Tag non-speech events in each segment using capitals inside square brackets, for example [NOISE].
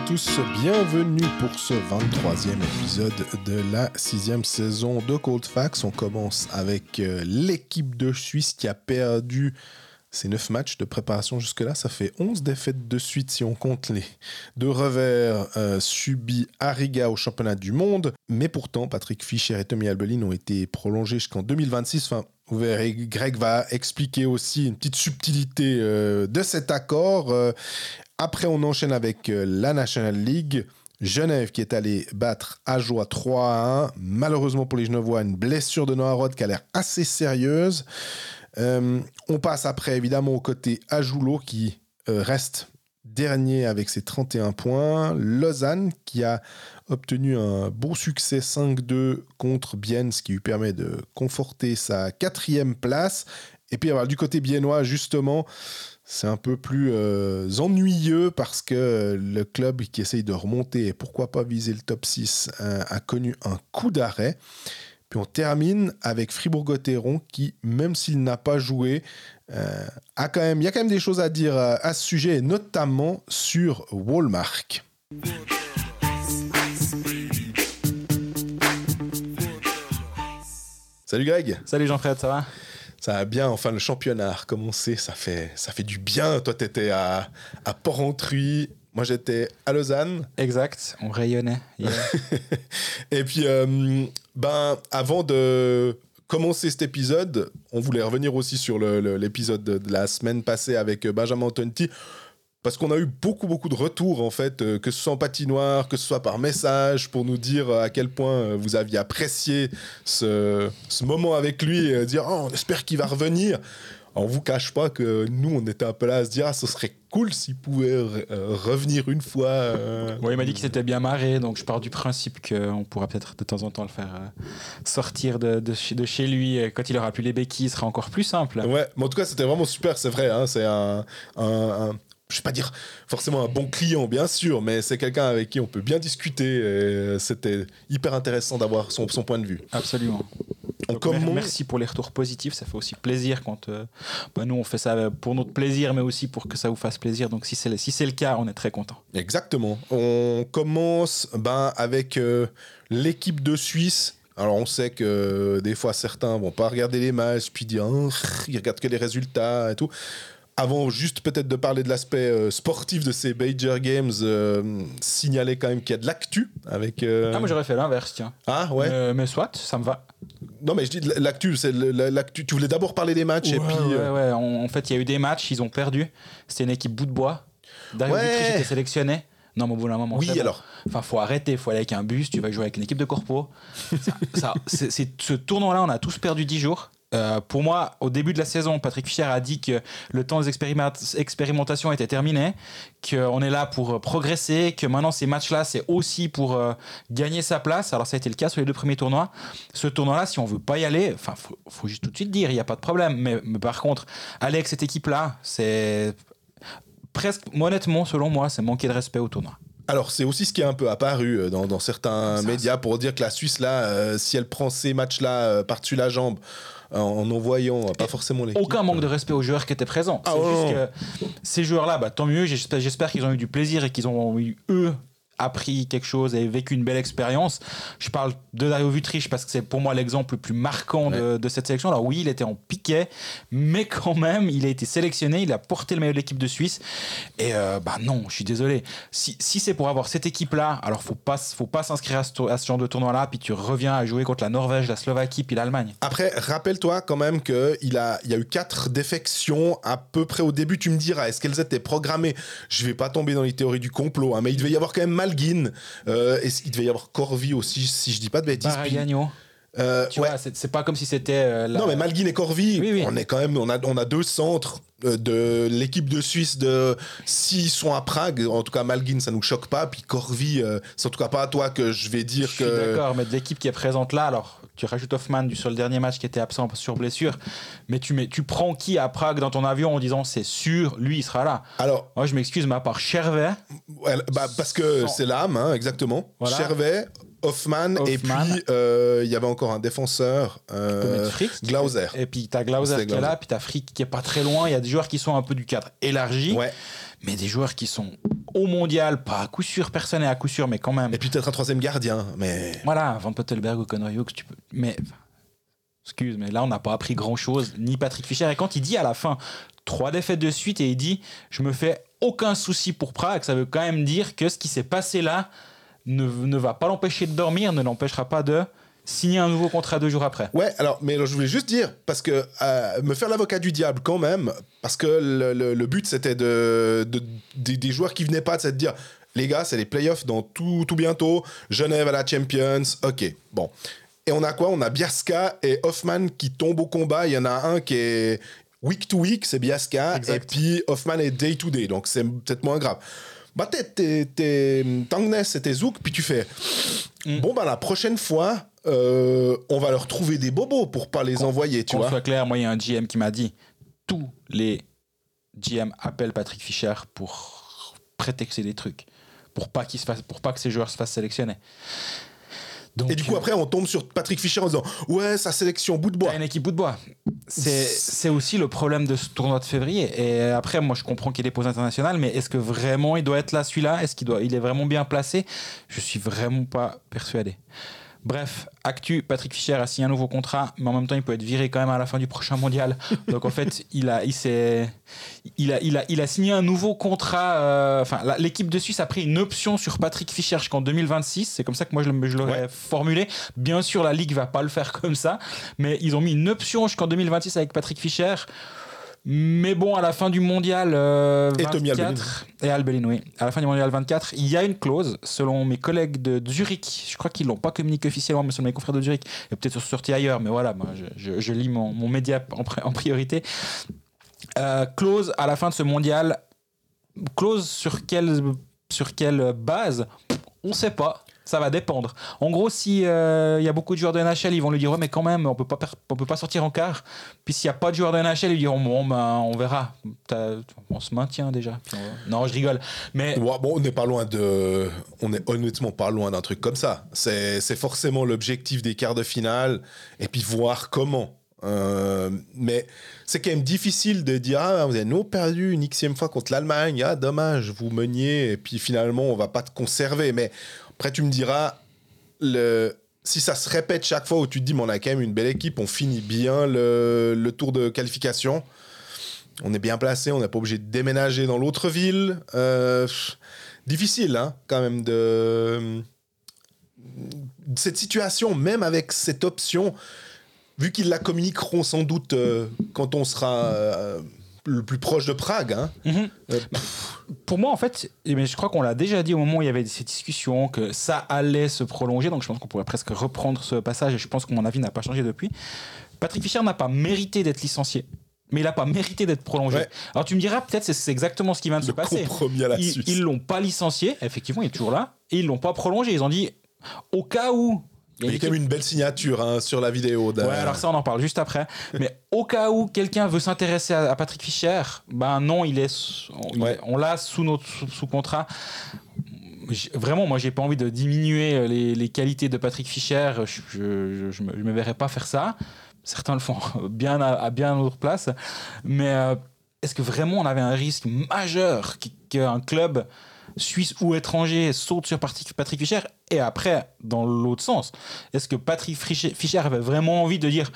tous, bienvenue pour ce 23e épisode de la sixième saison de Cold Facts. On commence avec euh, l'équipe de Suisse qui a perdu ses 9 matchs de préparation jusque-là. Ça fait 11 défaites de suite si on compte les deux revers euh, subis à Riga au championnat du monde. Mais pourtant, Patrick Fischer et Tommy Albelin ont été prolongés jusqu'en 2026. Enfin, vous verrez, Greg va expliquer aussi une petite subtilité euh, de cet accord. Après, on enchaîne avec euh, la National League. Genève qui est allé battre Ajoie 3 à 1. Malheureusement pour les Genevois, une blessure de Noah Roth qui a l'air assez sérieuse. Euh, on passe après évidemment au côté Ajoulo qui euh, reste dernier avec ses 31 points. Lausanne qui a obtenu un beau succès 5-2 contre Bienne, ce qui lui permet de conforter sa quatrième place. Et puis du côté biennois, justement, c'est un peu plus euh, ennuyeux parce que le club qui essaye de remonter et pourquoi pas viser le top 6 euh, a connu un coup d'arrêt. Puis on termine avec Fribourg-Gotteron qui, même s'il n'a pas joué, euh, il y a quand même des choses à dire à ce sujet, et notamment sur Walmart. Salut Greg Salut Jean-Fred, ça va? Ça va bien, enfin le championnat a recommencé, ça fait, ça fait du bien. Toi, t'étais à, à Porrentruy, moi j'étais à Lausanne. Exact, on rayonnait. [LAUGHS] Et puis, euh, ben, avant de commencer cet épisode, on voulait revenir aussi sur l'épisode de, de la semaine passée avec euh, Benjamin Tonti. Parce qu'on a eu beaucoup, beaucoup de retours, en fait, euh, que ce soit en patinoire, que ce soit par message, pour nous dire euh, à quel point euh, vous aviez apprécié ce, ce moment avec lui et dire Oh, on espère qu'il va revenir. On vous cache pas que nous, on était un peu là à se dire Ah, ce serait cool s'il pouvait revenir une fois. euh, Ouais, il m'a dit qu'il s'était bien marré, donc je pars du principe qu'on pourra peut-être de temps en temps le faire euh, sortir de, de chez, de chez lui. Quand il aura plus les béquilles, ce sera encore plus simple. Ouais, mais en tout cas, c'était vraiment super, c'est vrai. hein, c'est un, un, un- je vais pas dire forcément un bon client, bien sûr, mais c'est quelqu'un avec qui on peut bien discuter. C'était hyper intéressant d'avoir son, son point de vue. Absolument. Donc, Merci pour les retours positifs, ça fait aussi plaisir quand euh, bah, nous on fait ça pour notre plaisir, mais aussi pour que ça vous fasse plaisir. Donc si c'est le, si c'est le cas, on est très content. Exactement. On commence ben, avec euh, l'équipe de Suisse. Alors on sait que euh, des fois certains vont pas regarder les matchs, puis dire Ah, ils regardent que les résultats et tout. Avant juste peut-être de parler de l'aspect euh, sportif de ces Major Games, euh, signaler quand même qu'il y a de l'actu avec. euh, Ah, moi j'aurais fait l'inverse, tiens. Ah ouais. Euh, mais soit, ça me va. Non mais je dis l'actu, c'est l'actu. Tu voulais d'abord parler des matchs et puis. ouais, ouais. En, en fait, il y a eu des matchs, ils ont perdu. C'était une équipe bout de bois. Dario Ouais. Était sélectionné. Non, mais au bout d'un moment. Oui, bon. alors. Enfin, faut arrêter. Faut aller avec un bus. Tu vas jouer avec une équipe de corpo. ça, ça- [LAUGHS] ce tournoi-là, on a tous perdu 10 jours. Euh, pour moi, au début de la saison, Patrick Fischer a dit que le temps des expériment- expérimentations était terminé, qu'on est là pour euh, progresser, que maintenant ces matchs-là, c'est aussi pour euh, gagner sa place. Alors ça a été le cas sur les deux premiers tournois. Ce tournoi-là, si on veut pas y aller, enfin, faut, faut juste tout de suite dire, il n'y a pas de problème. Mais, mais par contre, aller avec cette équipe-là, c'est presque, honnêtement, selon moi, c'est manquer de respect au tournoi. Alors, c'est aussi ce qui est un peu apparu dans, dans certains Ça, médias pour dire que la Suisse, là, euh, si elle prend ces matchs-là euh, par-dessus la jambe, en, en envoyant euh, pas forcément l'équipe. Aucun manque de respect aux joueurs qui étaient présents. Ah c'est juste que ces joueurs-là, bah, tant mieux. J'espère, j'espère qu'ils ont eu du plaisir et qu'ils ont eu, eux, appris quelque chose et vécu une belle expérience. Je parle de Dario Vutric parce que c'est pour moi l'exemple le plus marquant de, de cette sélection. Alors oui, il était en piquet, mais quand même, il a été sélectionné, il a porté le maillot de l'équipe de Suisse. Et euh, bah non, je suis désolé. Si, si c'est pour avoir cette équipe-là, alors faut pas, faut pas s'inscrire à ce, tour- à ce genre de tournoi-là, puis tu reviens à jouer contre la Norvège, la Slovaquie, puis l'Allemagne. Après, rappelle-toi quand même qu'il a, il y a eu quatre défections à peu près au début. Tu me diras, est-ce qu'elles étaient programmées? Je vais pas tomber dans les théories du complot, hein, mais il devait y avoir quand même Malguin. Euh, et il devait y avoir Corvi aussi, si je dis pas de bêtises. Puis, Baragagno. euh, Tu ouais. vois, c'est pas comme si c'était. euh, la- Non, mais Malguin et Corvi, Oui, oui. on est quand même, on a, on a deux centres euh, de l'équipe de Suisse de s'ils sont à Prague, en tout cas Malguin, ça nous choque pas, puis Corvi, euh, c'est en tout cas pas à toi que je vais dire Je suis que. d'accord, mais de l'équipe qui est présente là, alors tu rajoutes Hoffman du sur le dernier match qui était absent sur blessure, mais tu, mets, tu prends qui à Prague dans ton avion en disant c'est sûr, lui il sera là. Alors, Moi je m'excuse, mais à part Chervet, ouais, bah, parce que Sans- c'est l'âme, hein, exactement. Voilà. Chervet, Hoffman, et puis euh, il y avait encore un défenseur, euh, Frick, Glauser. Et puis t'as Glauser qui est là, puis t'as Frick qui est pas très loin. Il y a des joueurs qui sont un peu du cadre élargi, Ouais. Mais des joueurs qui sont au mondial, pas à coup sûr, personne n'est à coup sûr, mais quand même. Et puis peut-être un troisième gardien, mais Voilà, Van Pottelberg ou Conor Hughes, tu peux. Mais. Excuse, mais là, on n'a pas appris grand-chose, ni Patrick Fischer. Et quand il dit à la fin trois défaites de suite et il dit Je me fais aucun souci pour Prague, ça veut quand même dire que ce qui s'est passé là ne, ne va pas l'empêcher de dormir, ne l'empêchera pas de signer un nouveau contrat deux jours après. Ouais, alors, mais alors, je voulais juste dire, parce que euh, me faire l'avocat du diable quand même, parce que le, le- le but c'était de, de- des, des joueurs qui venaient pas, c'est de dire, les gars, c'est les playoffs dans tout, tout bientôt, Genève à la Champions, ok, bon. Et on a quoi? On a Biaska et Hoffman qui tombent au combat, il y en a un qui est week to week, c'est Biaska, Exact. et puis Hoffman est day to day, donc c'est peut-être moins grave. Bah t'es- t'es t'es Tangnes et t'es Zouk, puis tu fais, Mm. bon bah la prochaine fois, euh, on va leur trouver des bobos pour pas les envoyer, tu Qu'on vois. soit clair, moi, il y a un GM qui m'a dit tous les GM appellent Patrick Fischer pour prétexter des trucs, pour pas, qu'il se fasse, pour pas que ces joueurs se fassent sélectionner. Donc, Et du coup, après, on tombe sur Patrick Fischer en disant Ouais, sa sélection bout de bois. T'as une équipe bout de bois. C'est c'est aussi le problème de ce tournoi de février. Et après, moi, je comprends qu'il y ait des pauses internationales, mais est-ce que vraiment il doit être là, celui-là? Est-ce qu'il doit, il est vraiment bien placé? Je suis vraiment pas persuadé. Bref, actu, Patrick Fischer a signé un nouveau contrat, mais en même temps, il peut être viré quand même à la fin du prochain mondial. [LAUGHS] Donc en fait, il a, il il a, il a, il a signé un nouveau contrat. euh, Enfin, l'équipe de Suisse a pris une option sur Patrick Fischer jusqu'en 2026. C'est comme ça que moi je, l'aurais Ouais. formulé. Bien sûr, la ligue va pas le faire comme ça, mais ils ont mis une option jusqu'en 2026 avec Patrick Fischer. Mais bon, à la fin du mondial euh, Et Tommy 24 et Albelin, oui, à la fin du mondial 24, il y a une clause, selon mes collègues de Zurich, je crois qu'ils l'ont pas communiqué officiellement, mais selon mes confrères de Zurich, et peut-être sorti ailleurs, mais voilà, moi, je, je- je lis mon, mon média en, pri- en priorité. Euh, clause à la fin de ce mondial, clause sur quelle, sur quelle base? On sait pas. Ça va dépendre. En gros, si euh, y a beaucoup de joueurs de NHL, ils vont lui dire ouais, mais quand même, on peut pas, on peut pas sortir en quart. Puis s'il y a pas de joueurs de NHL, ils diront bon, ben, on verra. On se maintient déjà. Non, je rigole. Mais Ouais, bon, on n'est pas loin de. On est honnêtement pas loin d'un truc comme ça. C'est forcément l'objectif des quarts de finale, et puis voir comment. Euh, mais c'est quand même difficile de dire ah, vous avez nous perdu une xème fois contre l'Allemagne, ah dommage, vous meniez, et puis finalement on va pas te conserver. Mais après tu me diras, si ça se répète chaque fois où tu te dis mais on a quand même une belle équipe, on finit bien le, tour de qualification, on est bien placé, on n'est pas obligé de déménager dans l'autre ville. Euh, difficile, hein, quand même, de. Cette situation, même avec cette option, vu qu'ils la communiqueront sans doute euh, quand on sera euh, le plus proche de Prague. Hein, Mhm. euh, pour moi, en fait, eh bien, je crois qu'on l'a déjà dit au moment où il y avait ces discussions que ça allait se prolonger. Donc je pense qu'on pourrait presque reprendre ce passage et je pense que mon avis n'a pas changé depuis. Patrick Fischer n'a pas mérité d'être licencié. Mais il n'a pas mérité d'être prolongé. Ouais. Alors tu me diras, peut-être c'est- c'est exactement ce qui vient de se passer. à Ils ils l'ont pas licencié, effectivement, il est toujours là, et ils l'ont pas prolongé. Ils ont dit, au cas où. Il y a quand même une belle signature hein, sur la vidéo. Ouais, alors ça, on en parle juste après. Mais au cas où quelqu'un veut s'intéresser à, à Patrick Fischer, ben non, il est, on, Ouais. l'a sous notre sous, sous contrat. Vraiment, moi, j'ai pas envie de diminuer euh, les, les qualités de Patrick Fischer. Je, je, je, je me, je me verrais pas faire ça. Certains le font [LAUGHS] bien à, à bien autre place. Mais euh, est-ce que vraiment on avait un risque majeur qu'un club suisse ou étranger saute sur Patrick Fischer? Et après, dans l'autre sens, est-ce que Patrick Fischer avait vraiment envie de dire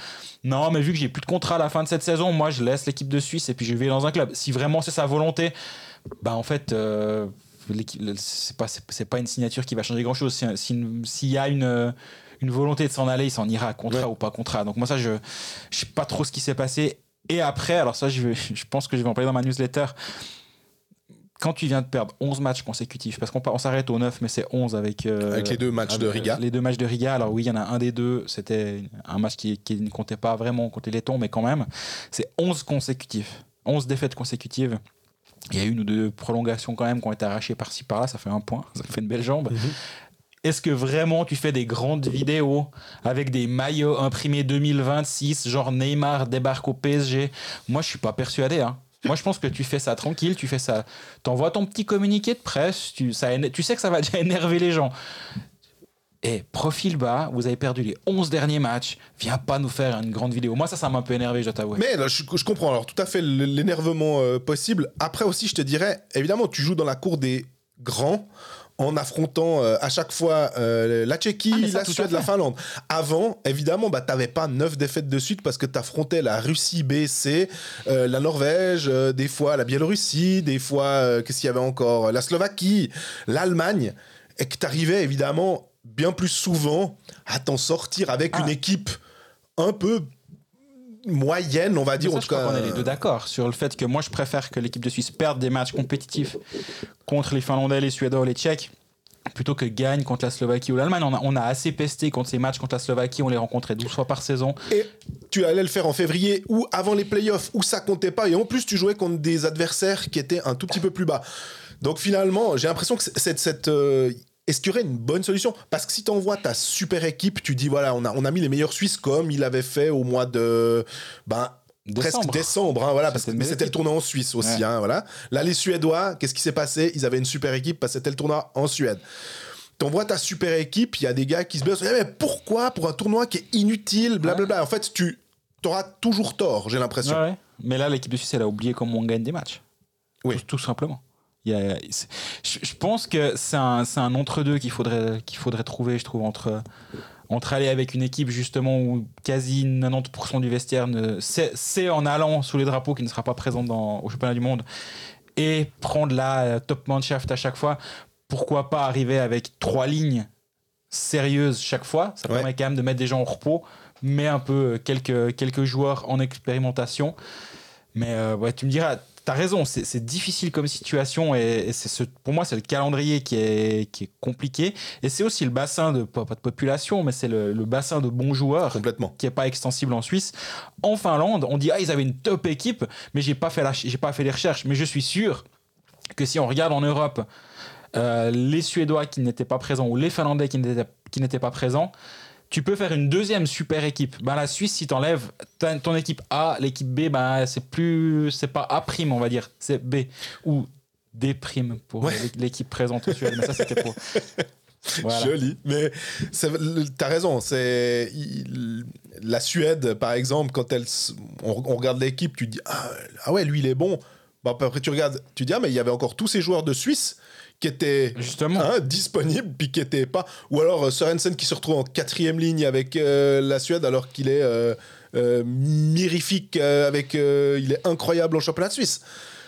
non, mais vu que j'ai plus de contrat à la fin de cette saison, moi je laisse l'équipe de Suisse et puis je vais dans un club Si vraiment c'est sa volonté, bah en fait, euh, c'est pas, pas une signature qui va changer grand chose. S'il y a une, euh, une volonté de s'en aller, il s'en ira, contrat Ouais. ou pas contrat. Donc moi, ça, je je sais pas trop ce qui s'est passé. Et après, alors ça, je, vais- [LAUGHS] je pense que je vais en parler dans ma newsletter. Quand tu viens de perdre 11 matchs consécutifs, parce qu'on on s'arrête au 9, mais c'est 11 avec, euh, Avec les deux matchs de avec, Riga. Les deux matchs de Riga. Alors oui, il y en a un des deux, c'était un match qui, qui ne comptait pas vraiment contre les Lettons, mais quand même, c'est 11 consécutifs. 11 défaites consécutives. Il y a une ou deux prolongations quand même qui ont été arrachées par-ci par-là, ça fait un point, [LAUGHS] ça fait une belle jambe. Est-ce que vraiment tu fais des grandes vidéos avec des maillots imprimés 2026, genre Neymar débarque au PSG Moi, je suis pas persuadé. Hein. Moi, je pense que tu fais ça tranquille, tu fais ça. T'envoies ton petit communiqué de presse, tu, sais que ça va [LAUGHS] déjà énerver les gens. Et profil bas, vous avez perdu les 11 derniers matchs, viens pas nous faire une grande vidéo. Moi, ça, ça m'a un peu énervé, je t'avoue. Mais je comprends alors tout à fait l'énervement euh, possible. Après aussi, je te dirais, évidemment, tu joues dans la cour des grands en affrontant euh, à chaque fois euh, la Tchéquie, Ah, ça, la Suède, la Finlande. Avant, évidemment, bah, tu n'avais pas neuf défaites de suite parce que tu affrontais la Russie B, C, euh, la Norvège, des fois la Biélorussie, des fois, qu'est-ce qu'il y avait encore La Slovaquie, l'Allemagne, et que tu arrivais évidemment bien plus souvent à t'en sortir avec Ah. une équipe un peu moyenne, on va dire. Ça, en je tout crois cas, qu'on est les deux d'accord sur le fait que moi je préfère que l'équipe de Suisse perde des matchs compétitifs contre les Finlandais, les Suédois ou les Tchèques plutôt que gagne contre la Slovaquie ou l'Allemagne. On a, on a assez pesté contre ces matchs contre la Slovaquie, on les rencontrait 12 fois par saison. Et tu allais le faire en février ou avant les playoffs où ça comptait pas. Et en plus, tu jouais contre des adversaires qui étaient un tout petit peu plus bas. Donc finalement, j'ai l'impression que cette. cette euh, est-ce qu'il y aurait une bonne solution? Parce que si tu envoies ta super équipe, tu dis voilà, on a, on a mis les meilleurs Suisses comme il avait fait au mois de. Ben, Décembre. presque décembre, hein, voilà, parce que C'était le tournoi en Suisse aussi, Ouais. hein, voilà. Là, les Suédois, qu'est-ce qui s'est passé? Ils avaient une super équipe parce que c'était le tournoi en Suède. T'envoies ta super équipe, il y a des gars qui se blessent. Eh, mais pourquoi pour un tournoi qui est inutile, blablabla. En fait, tu auras toujours tort, j'ai l'impression. Ouais. Mais là, l'équipe de Suisse, elle a oublié comment on gagne des matchs. Oui. Tout, tout simplement. Il y a- c'est- je, je pense que c'est un, entre-deux qu'il faudrait, qu'il faudrait trouver, je trouve, entre, entre aller avec une équipe justement où quasi 90% du vestiaire c'est, en allant sous les drapeaux qui ne sera pas présente dans, au championnat du monde et prendre la euh, top manshaft à chaque fois. Pourquoi pas arriver avec trois lignes sérieuses chaque fois? Ça Ouais. permet quand même de mettre des gens au repos, mais un peu euh, quelques, quelques joueurs en expérimentation. Mais euh, ouais, tu me diras, t'as raison, c'est difficile comme situation et, et c'est ce, pour moi, c'est le calendrier qui est, qui est compliqué. Et c'est aussi le bassin de, pas, pas de population, mais c'est le, le bassin de bons joueurs Complètement. qui est pas extensible en Suisse. En Finlande, on dit ah ils avaient une top équipe, mais j'ai pas fait la, j'ai pas fait les recherches. Mais je suis sûr que si on regarde en Europe, euh, les Suédois qui n'étaient pas présents ou les Finlandais qui n'étaient qui n'étaient pas présents, tu peux faire une deuxième super équipe. Ben, la Suisse, si t'enlèves ta- ton équipe A, l'équipe B, ben, c'est plus, c'est pas A prime, on va dire, c'est B ou D pour Ouais. l'équipe présente en Suède. Mais ça, c'était pour. [LAUGHS] Voilà. Joli. Mais t'as raison. C'est la Suède, par exemple, quand elle, on, on regarde l'équipe, tu dis ah, ah ouais, lui il est bon. Puis après tu regardes, tu dis ah mais il y avait encore tous ces joueurs de Suisse qui étaient Justement. hein, disponibles puis qui étaient pas. Ou alors euh, Sorensen qui se retrouve en quatrième ligne avec euh, la Suède alors qu'il est euh, mirifique avec, il est incroyable en championnat de Suisse.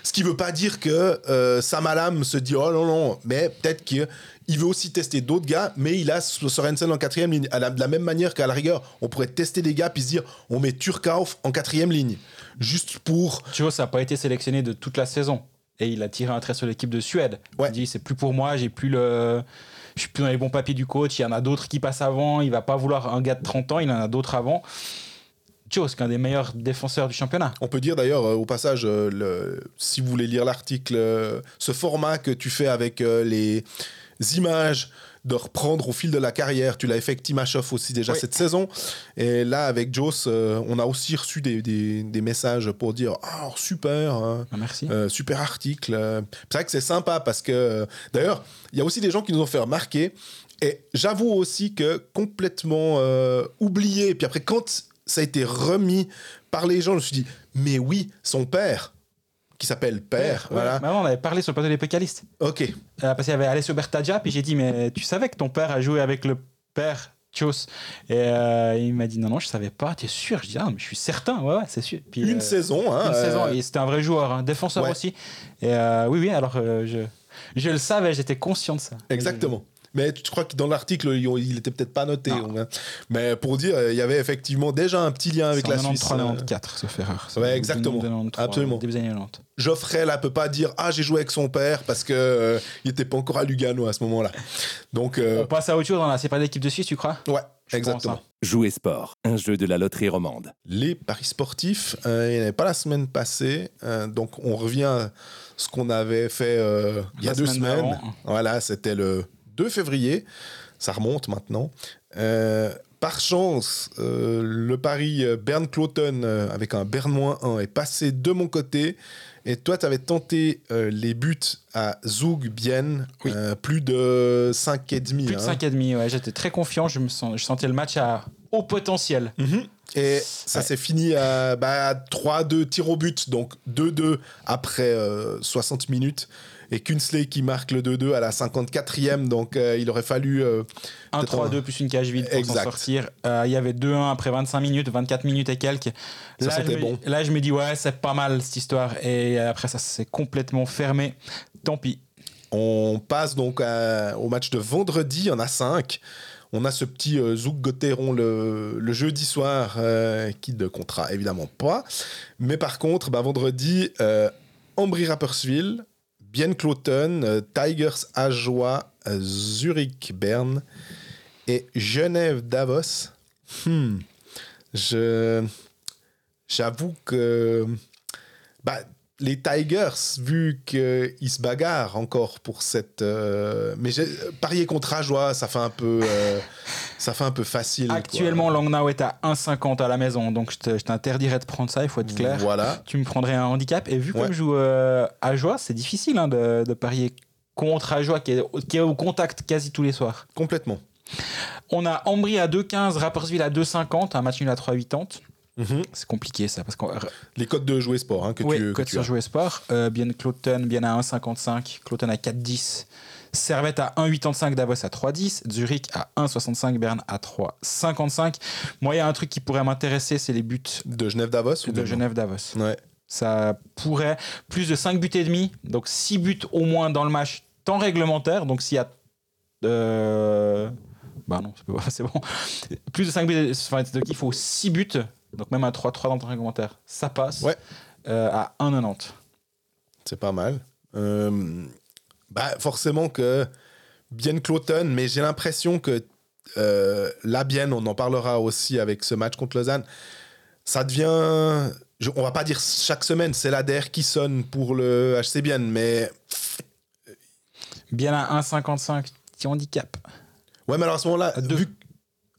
Ce qui veut pas dire que euh, Sam Alam se dit oh non non, mais peut-être qu'il veut aussi tester d'autres gars, mais il a Sorensen en quatrième ligne. À la- de la même manière qu'à la rigueur, on pourrait tester des gars puis se dire on met Turkauf en quatrième ligne, juste pour Tu vois, ça n'a pas été sélectionné de toute la saison. Et il a tiré un trait sur l'équipe de Suède. Ouais. Il dit c'est plus pour moi, j'ai plus le. Je suis plus dans les bons papiers du coach, il y en a d'autres qui passent avant, il va pas vouloir un gars de 30 ans, il en a d'autres avant. C'est qu'un des meilleurs défenseurs du championnat. On peut dire d'ailleurs euh, au passage, euh, le- si vous voulez lire l'article, euh, ce format que tu fais avec les images de reprendre au fil de la carrière, tu l'as fait avec aussi déjà Oui. cette saison. Et là, avec Joss, euh, on a aussi reçu des, des- des messages pour dire Ah, super, hein, Ah, merci. euh, super article. C'est vrai que c'est sympa parce que, euh, d'ailleurs, il y a aussi des gens qui nous ont fait remarquer. Et j'avoue aussi que complètement euh, oublié. Puis après, quand ça a été remis par les gens, je me suis dit, mais oui, son père, qui s'appelle Père, Ouais, voilà. on avait parlé sur le plateau des pécalistes. Ok, Euh, parce qu'il y avait Alessio Bertaggia, puis j'ai dit, mais tu savais que ton père a joué avec le père Tchos Et euh, il m'a dit, non, non, je savais pas, t'es sûr? Je dis, ah, mais je suis certain, ouais, ouais, c'est sûr. Puis, une euh, saison. Hein, Une euh, saison, et c'était un vrai joueur, un défenseur Ouais. aussi. Et euh, oui, oui, alors euh, je, je le savais, j'étais conscient de ça. Exactement. Mais tu crois que dans l'article, il était peut-être pas noté. Non. Mais pour dire, il y avait effectivement déjà un petit lien avec la Suisse. euh, 93-94, sauf erreur. C'est Ouais, exactement. 93, Absolument. Début des années 90. Geoffrey là peut pas dire ah j'ai joué avec son père parce que euh, il était pas encore à Lugano à ce moment-là. Donc euh, On passe à autre chose, là. c'est pas l'équipe de Suisse, tu crois? Ouais, Je exactement. hein. Jouer sport, un jeu de la loterie romande. Les paris sportifs, euh, il n'y en avait pas la semaine passée, euh, donc on revient à ce qu'on avait fait euh, il y a deux semaine semaines. Voilà, c'était le 2 février, ça remonte maintenant. Euh, par chance, euh, le pari euh, Bern Cloton euh, avec un Bern moins 1 est passé de mon côté. Et toi, tu avais tenté euh, les buts à Zug, Bien, Oui. euh, plus de 5,5. Plus de hein. 5,5, ouais, j'étais très confiant, je, me sens, je sentais le match à haut potentiel. Mhm. Et ça Ouais. s'est fini à, bah, 3-2 tirs au but, donc 2-2 après euh, 60 minutes. Et Kunsley qui marque le 2-2 à la 54e, donc euh, il aurait fallu. euh, Un Peut-être 3-2 plus une cage vide pour s'en sortir. Euh, Il y avait 2-1 après 25 minutes, 24 minutes et quelques. Ça Là, sentait je me, bon. là, je me dis, ouais, c'est pas mal cette histoire. Et après, ça s'est complètement fermé. Tant pis. On passe donc à- au match de vendredi, il y en a 5. On a ce petit euh, Zouk Gotteron le, le jeudi soir euh, qui ne comptera évidemment pas. Mais par contre, bah, vendredi, euh, Ambry Rapperswil, Bien Cloton, euh, Tigers Ajoie, euh, Zurich Berne et Genève Davos. Hmm. Je j'avoue que bah, les Tigers, vu qu'ils se bagarrent encore pour cette. euh, mais parier contre Ajoie, ça fait un peu, euh, [LAUGHS] ça fait un peu facile. quoi. Actuellement, Langnau est à 1,50 à la maison. Donc, je te- je t'interdirais de prendre ça, il faut être clair. Voilà. Tu me prendrais un handicap. Et vu Ouais. comme je joue euh, c'est difficile hein, de, de parier contre Ajoie qui est, qui est au contact quasi tous les soirs. Complètement. On a Ambry à 2,15, Rapperswil à 2,50, un match nul à 3,80. Mhm. C'est compliqué ça parce qu'on Les codes de jouer sport hein, que oui, tu, que code tu sur. Jouer Sport. Euh, bien Cloton, bien à 1,55. Cloton à 4,10. Servette à 1,85. Davos à 3,10. Zurich à 1,65. Berne à 3,55. Moi, il y a un truc qui pourrait m'intéresser, c'est les buts De Genève Davos ou de Genève-Davos. Ouais. Ça pourrait. Plus de 5 buts et demi. Donc 6 buts au moins dans le match, temps réglementaire. Donc s'il y a. euh, Bah non, c'est [LAUGHS] bon. Plus de 5 buts. Enfin, donc il faut 6 buts. Donc même un 3-3 dans le temps réglementaire. Ça passe. Ouais. Euh, à 1,90. C'est pas mal. Euh, bah, forcément que Bien Cloton, mais j'ai l'impression que euh, la Bienne, on en parlera aussi avec ce match contre Lausanne, ça devient. je- on va pas dire chaque semaine, c'est l'ADR qui sonne pour le HC Bienne, mais. Bien à 1,55. Petit handicap. Ouais, mais alors à ce moment-là, À vu que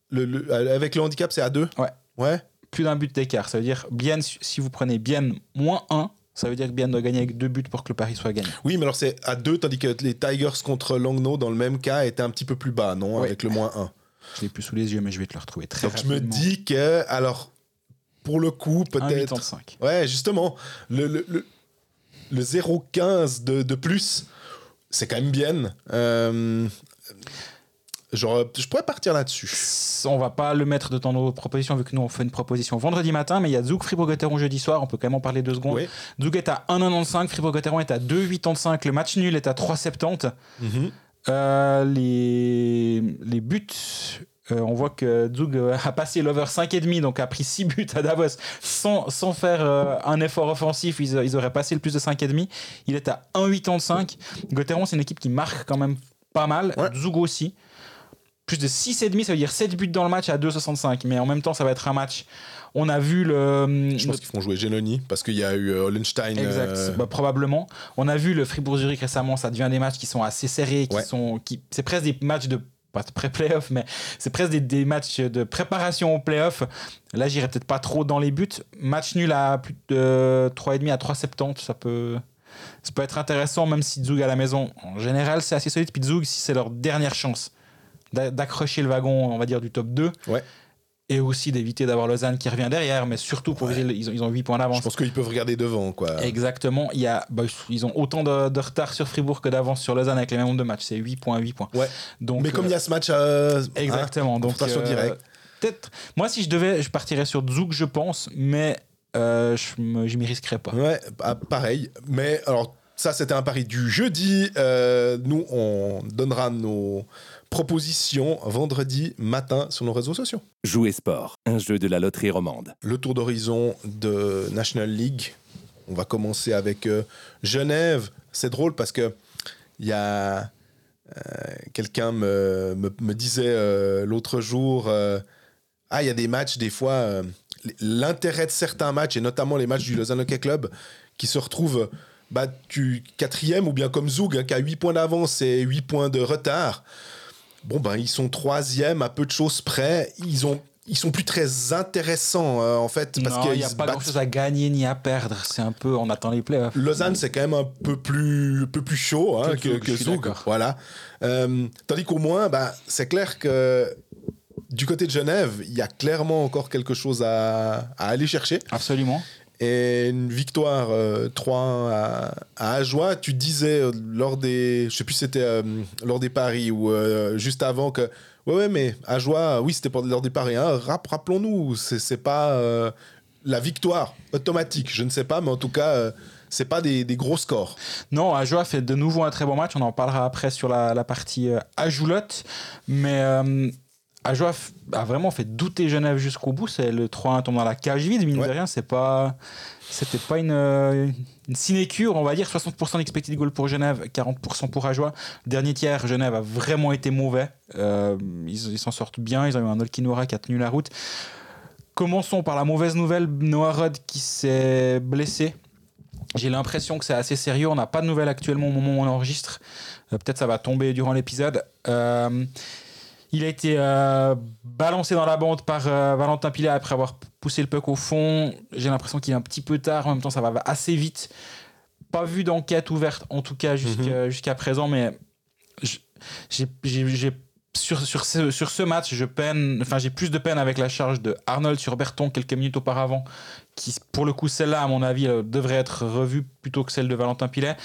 le- le- avec le handicap, c'est à 2 Ouais. Ouais. Plus d'un but d'écart. Ça veut dire bien, si vous prenez bien moins 1, ça veut dire que bien doit gagner avec deux buts pour que le pari soit gagné. Oui, mais alors c'est à 2, tandis que les Tigers contre Langnau, dans le même cas, étaient un petit peu plus bas, non. Avec le moins 1. Je l'ai plus sous les yeux, mais je vais te le retrouver très Donc je me dis que, alors, pour le coup, peut-être. 1,85. Ouais, justement, le, le, le, le 0,15 de, de plus, c'est quand même bien. Euh, genre, je pourrais partir là-dessus. On va pas le mettre dans nos propositions vu que nous on fait une proposition vendredi matin, mais il y a Zouk Fribourg-Gotteron jeudi soir, on peut quand même en parler deux secondes. Oui. Zouk est à 1,95, Fribourg-Gotteron est à 2,85, le match nul est à 3,70. Mhm. Euh, les, les buts, euh, on voit que Zug euh, a passé l'over 5,5, donc a pris 6 buts à Davos sans, sans faire euh, un effort offensif. Ils, ils auraient passé le plus de 5,5. Il est à 1,85. Gotteron, c'est une équipe qui marque quand même pas mal. Ouais. Aussi. Plus de 6,5, ça veut dire 7 buts dans le match à 2,65. Mais en même temps, ça va être un match. On a vu le. Je pense qu'ils font jouer Genoni parce qu'il y a eu euh, Hollenstein. Exact, euh, bah, probablement. On a vu le Fribourg-Zurich récemment, ça devient des matchs qui sont assez serrés, qui Ouais. sont, qui, c'est presque des matchs de pas de pré-playoff, mais c'est presque des, des matchs de préparation au playoff. Là, j'irai peut-être pas trop dans les buts. Match nul à plus de 3,5 à 3,70, ça peut, ça peut être intéressant, même si Zug à la maison, en général, c'est assez solide. Puis Zug, si c'est leur dernière chance d'accrocher le wagon, on va dire, du top 2. Ouais. Et aussi d'éviter d'avoir Lausanne qui revient derrière, mais surtout pour le- ils ont, ils ont 8 points d'avance. Je pense qu'ils peuvent regarder devant, quoi. Exactement. Il y a, bah, ils ont autant de, de retard sur Fribourg que d'avance sur Lausanne avec les mêmes nombres de matchs. C'est 8 points, 8 points. Ouais. Donc, Mais comme euh, il y a ce match à. Exactement. donc, confrontation euh, directe. Peut-être. Moi, si je devais, je partirais sur Zouk, je pense, mais euh, je m'y risquerais pas. Ouais, bah, pareil. Mais alors, ça, c'était un pari du jeudi. Euh, nous, on donnera nos propositions vendredi matin sur nos réseaux sociaux. Jouer sport, un jeu de la loterie romande. Le tour d'horizon de National League. On va commencer avec euh, Genève. C'est drôle parce que il y a euh, quelqu'un me, me, me disait euh, l'autre jour ah il y a des matchs des fois l'intérêt de certains matchs et notamment les matchs du Lausanne Hockey Club qui se retrouvent bah, tu quatrième ou bien comme Zug hein, qui a 8 points d'avance et 8 points de retard bon, ben, ils sont troisième à peu de choses près. Ils ont ils sont plus très intéressants euh, en fait parce Non, il qu'ils n'y a pas battent. grand chose à gagner ni à perdre. C'est un peu, on attend les playoffs. Lausanne, c'est quand même un peu plus, un peu plus chaud hein, Que que. Voilà. Euh, tandis qu'au moins, bah, c'est clair que du côté de Genève, il y a clairement encore quelque chose à, à aller chercher. Absolument. Et une victoire euh, 3-1 à, à Ajoie, tu disais euh, lors des. Je sais plus c'était euh, lors des paris ou euh, juste avant que. Ouais, ouais, mais Ajoie, oui, c'était pour des paris. Hein, Rap- Rappelons-nous, c'est pas euh, la victoire automatique. Je ne sais pas, mais en tout cas, euh, c'est pas des, gros scores. Non, Ajoa fait de nouveau un très bon match. On en parlera après sur la, partie euh, Ajoulotte. Mais euh, Ajoa a vraiment fait douter Genève jusqu'au bout. C'est le 3-1 tombe dans la cage vide. Mine Ouais. de rien, c'est pas. C'était pas une, euh, une sinécure, on va dire. 60% d'expected goal pour Genève, 40% pour Ajoa. Dernier tiers, Genève a vraiment été mauvais. Euh, ils s'en sortent bien. Ils ont eu un Olkinora qui a tenu la route. Commençons par la mauvaise nouvelle Noah Rod qui s'est blessé. J'ai l'impression que c'est assez sérieux. On n'a pas de nouvelles actuellement au moment où on enregistre. Euh, Peut-être ça va tomber durant l'épisode. Euh, il a été euh, balancé dans la bande par euh, Valentin Pilet après avoir poussé le puck au fond. J'ai l'impression qu'il est un petit peu tard. En même temps, ça va assez vite. Pas vu d'enquête ouverte, en tout cas jusqu'à jusqu'à présent, mais j'ai- sur, sur, ce, sur ce match, je peine, enfin, j'ai plus de peine avec la charge de Arnold sur Berton quelques minutes auparavant, qui, pour le coup, celle-là, à mon avis, devrait être revue plutôt que celle de Valentin Pilet.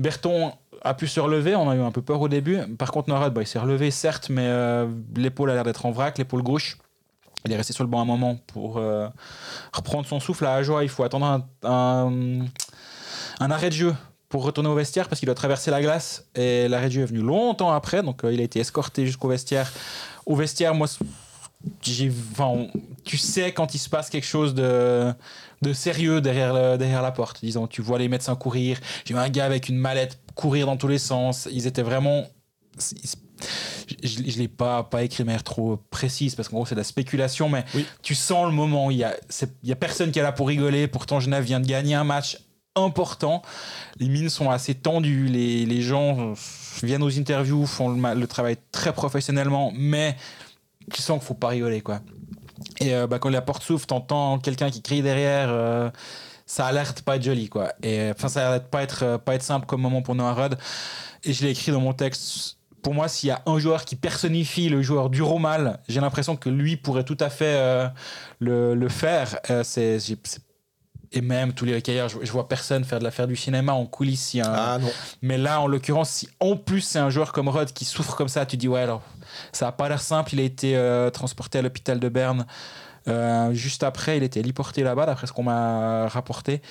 Berton a pu se relever, on a eu un peu peur au début. Par contre, Norad, bah, il s'est relevé, certes, mais euh, l'épaule a l'air d'être en vrac, l'épaule gauche. Il est resté sur le banc un moment pour euh, reprendre son souffle. À Ajoie, il faut attendre un, arrêt de jeu pour retourner au vestiaire parce qu'il doit traverser la glace. Et l'arrêt de jeu est venu longtemps après, donc euh, il a été escorté jusqu'au vestiaire. Au vestiaire, moi, tu sais quand il se passe quelque chose de, de sérieux derrière, le- derrière la porte. Disons, tu vois les médecins courir. J'ai vu un gars avec une mallette courir dans tous les sens. Ils étaient vraiment. je ne l'ai pas, pas écrit de manière trop précise parce qu'en gros c'est de la spéculation, mais Oui. tu sens le moment. Il y a, y a personne qui est là pour rigoler. Pourtant, Genève vient de gagner un match important. Les mines sont assez tendues. Les, les gens viennent aux interviews, font le travail très professionnellement, mais tu sens qu'il faut pas rigoler. quoi. Et euh, bah, quand la porte s'ouvre, t'entends quelqu'un qui crie derrière. euh, ça a l'air de pas être joli, quoi. Et enfin, ça a l'air de pas être, euh, pas être simple comme moment pour Noah Rudd. Et je l'ai écrit dans mon texte. Pour moi, s'il y a un joueur qui personnifie le joueur dur au mal, j'ai l'impression que lui pourrait tout à fait euh, le, le faire. Euh, c'est, et même tous les recueilleurs, je, je vois personne faire de la faire du cinéma en coulisses. un- Ah non. mais là, en l'occurrence, si en plus c'est un joueur comme Rod qui souffre comme ça, tu dis ouais, alors ça a pas l'air simple. Il a été euh, transporté à l'hôpital de Berne. Euh, juste après, il était héliporté là-bas, d'après ce qu'on m'a rapporté.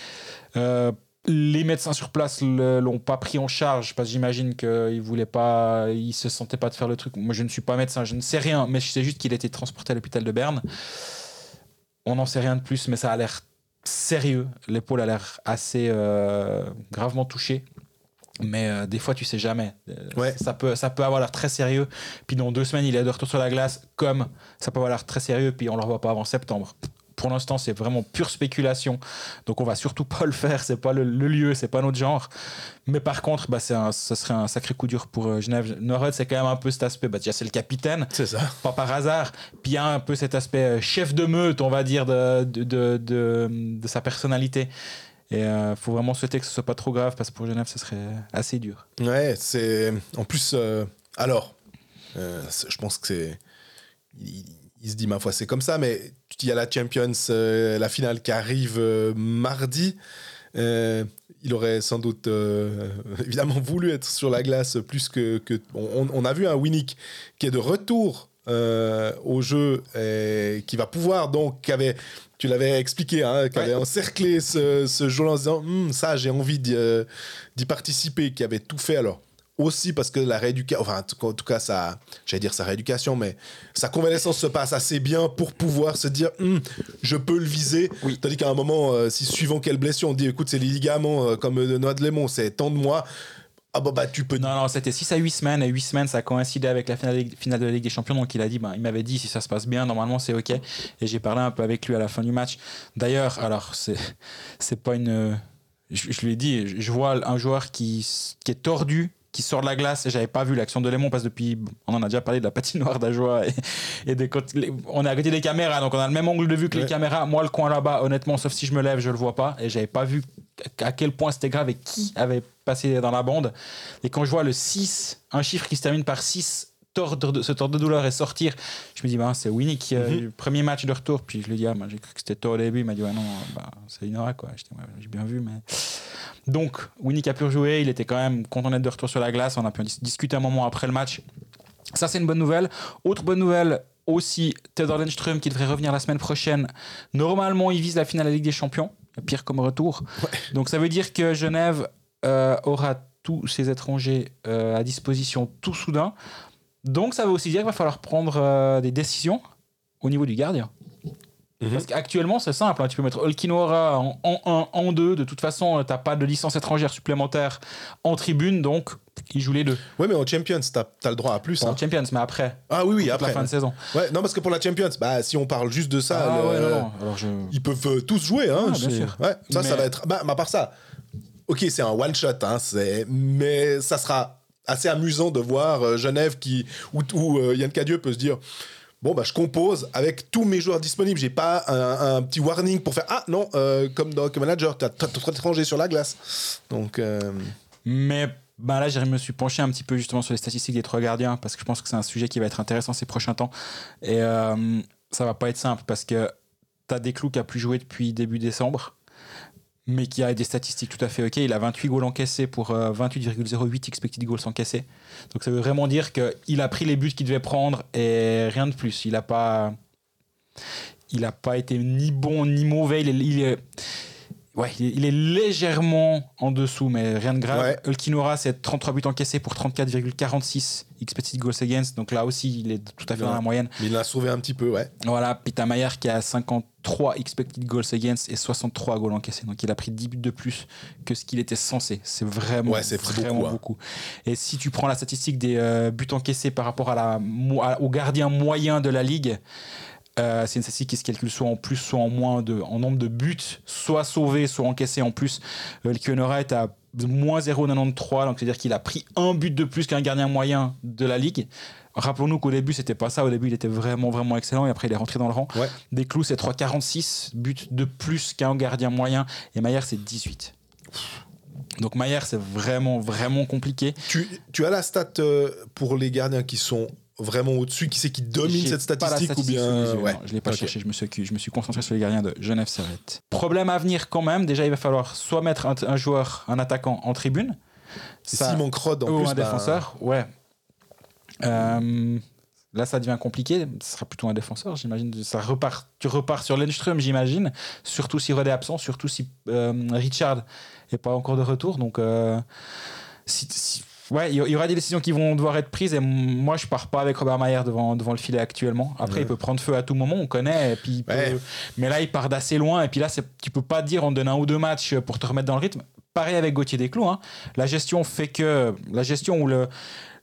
Euh, les médecins sur place ne l'ont pas pris en charge parce que j'imagine qu'ils voulaient pas, ils se sentaient pas de faire le truc. Moi, je ne suis pas médecin, je ne sais rien, mais je sais juste qu'il a été transporté à l'hôpital de Berne. On n'en sait rien de plus, mais ça a l'air sérieux. L'épaule a l'air assez gravement touchée. Mais euh, des fois, tu sais jamais. Euh, Ouais. ça, peut, ça peut avoir l'air très sérieux. Puis dans deux semaines, il est de retour sur la glace, comme ça peut avoir l'air très sérieux. Puis on ne le revoit pas avant septembre. Pour l'instant, c'est vraiment pure spéculation. Donc on va surtout pas le faire. C'est pas le, le lieu, c'est pas notre genre. Mais par contre, bah, c'est un- ce serait un sacré coup dur pour euh, Genève. Norod, c'est quand même un peu cet aspect. Bah, déjà, c'est le capitaine C'est ça. pas par hasard. Puis il y a un peu cet aspect chef de meute, on va dire, de, de- de sa personnalité. Et il faut vraiment souhaiter que ce soit pas trop grave parce que pour Genève, ce serait assez dur. Ouais, c'est. En plus, euh, alors, euh, je pense que c'est. Il, se dit, ma foi, c'est comme ça, mais il y a la Champions, euh, la finale qui arrive euh, mardi. Euh, il aurait sans doute euh, [LAUGHS] évidemment voulu être sur la glace plus que. on, a vu un Winnick qui est de retour euh, au jeu et qui va pouvoir donc. Qui avait, tu l'avais expliqué, hein, qui avait encerclé ce, ce jeu en se disant Hum, Ça, j'ai envie d'y euh, d'y participer, qui avait tout fait. Alors, aussi parce que la rééducation, enfin, en tout cas- ça, j'allais dire sa rééducation, mais sa convalescence se passe assez bien pour pouvoir se dire Hum, je peux le viser. Oui. Tandis qu'à un moment, euh, si suivant quelle blessure, on dit écoute, c'est les ligaments euh, comme de Noix de Lémon, c'est tant de mois. Ah bah, bah tu peux. Non, non, c'était 6 à 8 semaines. Et 8 semaines, ça coïncidait avec la finale, finale de la Ligue des Champions. Donc il a dit, ben, il m'avait dit, si ça se passe bien, normalement c'est OK. Et j'ai parlé un peu avec lui à la fin du match. D'ailleurs, alors, c'est, c'est pas une. Je, je lui ai dit, je- vois un joueur qui, qui est tordu qui sort de la glace et j'avais pas vu l'action de Lémon parce que depuis on en a déjà parlé de la patinoire d'Ajoie et, et des côtés- on est à côté des caméras donc on a le même angle de vue que les caméras moi le coin là-bas honnêtement sauf si je me lève je le vois pas et j'avais pas vu à quel point c'était grave et qui avait passé dans la bande et quand je vois le 6 un chiffre qui se termine par 6 tordre de, se tordre de douleur et sortir je me dis bah c'est Winnie qui a Mhm. eu le premier match de retour puis je lui dis ah, bah, j'ai cru que c'était toi au début il m'a dit ouais non bah, c'est Inora quoi J'étais, Ouais, j'ai bien vu mais donc, Winnick a pu rejouer, il était quand même content d'être de retour sur la glace, on a pu en dis- discuter un moment après le match. Ça, c'est une bonne nouvelle. Autre bonne nouvelle aussi, Theodor Lindström qui devrait revenir la semaine prochaine. Normalement, il vise la finale de la Ligue des Champions, pire comme retour. Donc, ça veut dire que Genève euh, aura tous ses étrangers euh, à disposition tout soudain. Donc, ça veut aussi dire qu'il va falloir prendre euh, des décisions au niveau du gardien. Mhm. Parce qu'actuellement, c'est simple. hein. Tu peux mettre Olkinora en, en 1, en 2. De toute façon, tu n'as pas de licence étrangère supplémentaire en tribune, donc il joue les deux. Ouais, mais en Champions, t'as as le droit à plus. Pas hein. en Champions, mais après, Ah oui, oui, après. la fin de saison. Ouais, non, parce que pour la Champions, bah, si on parle juste de ça, ah le- ouais, non, non. Alors je... ils peuvent euh, tous jouer. Hein, Ah, bien sûr. Ouais, ça, ça va être. Bah, à part ça, ok, c'est un one shot, hein, mais ça sera assez amusant de voir euh, Genève qui où, où, euh, Yann Cadieux peut se dire. Bon, bah, je compose avec tous mes joueurs disponibles. J'ai pas un, un petit warning pour faire Ah non, euh, comme dans manager, t'as trop d'étrangers sur la glace. Donc, euh, Mais ben là, je me suis penché un petit peu justement sur les statistiques des trois gardiens parce que je pense que c'est un sujet qui va être intéressant ces prochains temps. Et euh, ça va pas être simple parce que tu as des clous qui a plus joué depuis début décembre, mais qui a des statistiques tout à fait ok. Il a 28 goals encaissés pour euh, 28,08 expected goals encaissés. Donc ça veut vraiment dire qu'il a pris les buts qu'il devait prendre et rien de plus. Il a pas. N'a pas été ni bon ni mauvais. Il il ouais, il est- légèrement en dessous, mais rien de grave. Ouais. Ulkinora, c'est 33 buts encaissés pour 34,46 expected goals against. Donc là aussi, il est tout à fait Ouais. dans la moyenne. mais il l'a sauvé un petit peu, ouais. Voilà, Pita Mayer qui a 53 expected goals against et 63 goals encaissés. Donc il a pris 10 buts de plus que ce qu'il était censé. C'est vraiment, Ouais, c'est vraiment beaucoup, hein. beaucoup. Et si tu prends la statistique des euh, buts encaissés par rapport à la, mo- à- au gardien moyen de la ligue, euh, c'est une statistique qui se calcule soit en plus, soit en moins de, en nombre de buts, soit sauvés, soit encaissés en plus. Euh, le Kionora est à moins 0,93, donc c'est-à-dire qu'il a pris un but de plus qu'un gardien moyen de la ligue. Rappelons-nous qu'au début, c'était pas ça. Au début, il était vraiment, vraiment excellent et après, il est rentré dans le rang. Ouais. Des clous, c'est 3,46 buts de plus qu'un gardien moyen et Maillard, c'est 18. Donc Maillard, c'est vraiment, vraiment compliqué. Tu, tu as la stat euh, pour les gardiens qui sont vraiment au-dessus, qui c'est qui domine cette pas la statistique ou statistique bien yeux, ouais. non, Je l'ai pas cherché, je me, suis, je me suis concentré sur les gardiens de Genève Servette. Problème à venir quand même, déjà il va falloir soit mettre un, un joueur, un attaquant en tribune. Ça- S'il manque Rod en ou plus, un bah, défenseur, ouais. Euh, là ça devient compliqué, ce sera plutôt un défenseur, j'imagine. Ça repart, tu repars sur Lindström, j'imagine, surtout si Rod est absent, surtout si euh, Richard n'est pas encore de retour. Donc, euh, si- si- ouais, il y aura des décisions qui vont devoir être prises. Et moi, je pars pas avec Robert Mayer devant, devant le filet actuellement. Après, Ouais. il peut prendre feu à tout moment, on connaît. Et puis il peut- Ouais. Mais là, il part d'assez loin. Et puis là, tu peux pas dire on te donne un ou deux matchs pour te remettre dans le rythme. Pareil avec Gauthier Desclous. hein. La gestion fait que. La gestion ou le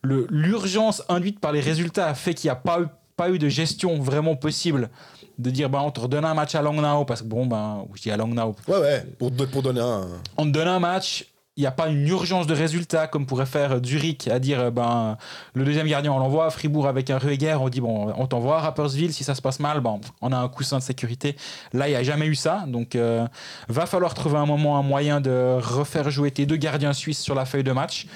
le- l'urgence induite par les résultats fait qu'il n'y a pas eu, pas eu de gestion vraiment possible de dire bah, on te redonne un match à Langnau parce que bon ben je dis à Langnau Ouais, ouais, pour, pour donner un. on te donne un match il n'y a pas une urgence de résultat comme pourrait faire Zurich à dire euh, ben le deuxième gardien on l'envoie à Fribourg avec un Rueger on dit bon on t'envoie à Rapperswil si ça se passe mal bon, on a un coussin de sécurité là il n'y a jamais eu ça donc euh, va falloir trouver un moment un moyen de refaire jouer tes deux gardiens suisses sur la feuille de match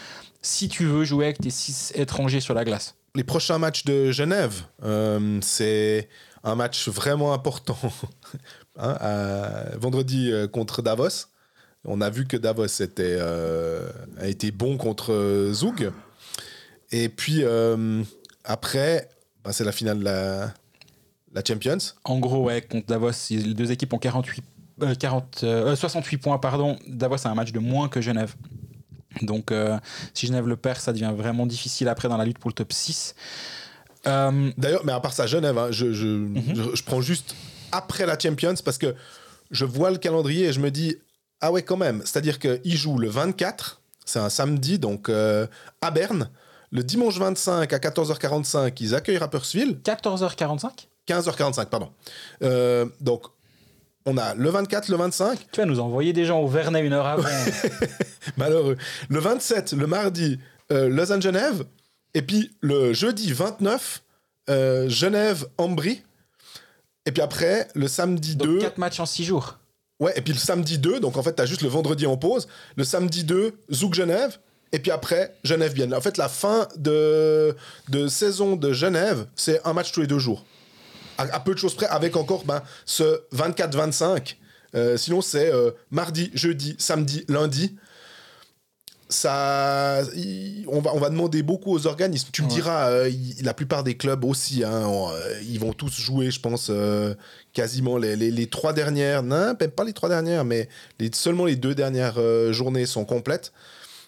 si tu veux jouer avec tes six étrangers sur la glace Les prochains matchs de Genève, euh, c'est un match vraiment important. [LAUGHS] Hein, vendredi euh, contre Davos. On a vu que Davos était, euh, a été bon contre euh, Zug. Et puis euh, après, bah, c'est la finale de la, la Champions. En gros, ouais, contre Davos, les deux équipes ont 48, euh, 40, euh, 68 points. Pardon. Davos a un match de moins que Genève. Donc, si Genève le perd, ça devient vraiment difficile après dans la lutte pour le top 6. Euh, D'ailleurs, mais à part ça, Genève, hein, je, je, Mhm. je, je prends juste après la Champions parce que je vois le calendrier et je me dis, ah ouais, quand même. C'est-à-dire qu'ils jouent le 24, c'est un samedi, donc euh, à Berne. Le dimanche 25 à 14h45, ils accueillent Rapperswil. 14h45 15h45, pardon. Euh, donc, on a le 24, le 25. Tu vas nous envoyer des gens au Vernet une heure avant. [LAUGHS] Malheureux. Le 27, le mardi, euh, Lausanne-Genève. Et puis le jeudi 29, euh, Genève-Ambry. Et puis après, le samedi Donc 2. 4 matchs en 6 jours. Ouais, et puis le samedi 2, donc en fait, t'as juste le vendredi en pause. Le samedi 2, Zouk-Genève. Et puis après, Genève-Bienne. En fait, la fin de, de saison de Genève, c'est un match tous les deux jours. À, à peu de choses près, avec encore ben, ce 24-25. Euh, sinon, c'est euh, mardi, jeudi, samedi, lundi. Ça, on, va, on va demander beaucoup aux organismes. Tu me diras, euh, la plupart des clubs aussi, hein, on, euh, ils vont tous jouer, je pense, quasiment les, trois dernières. Non, pas les trois dernières, mais seulement les deux dernières euh, journées sont complètes.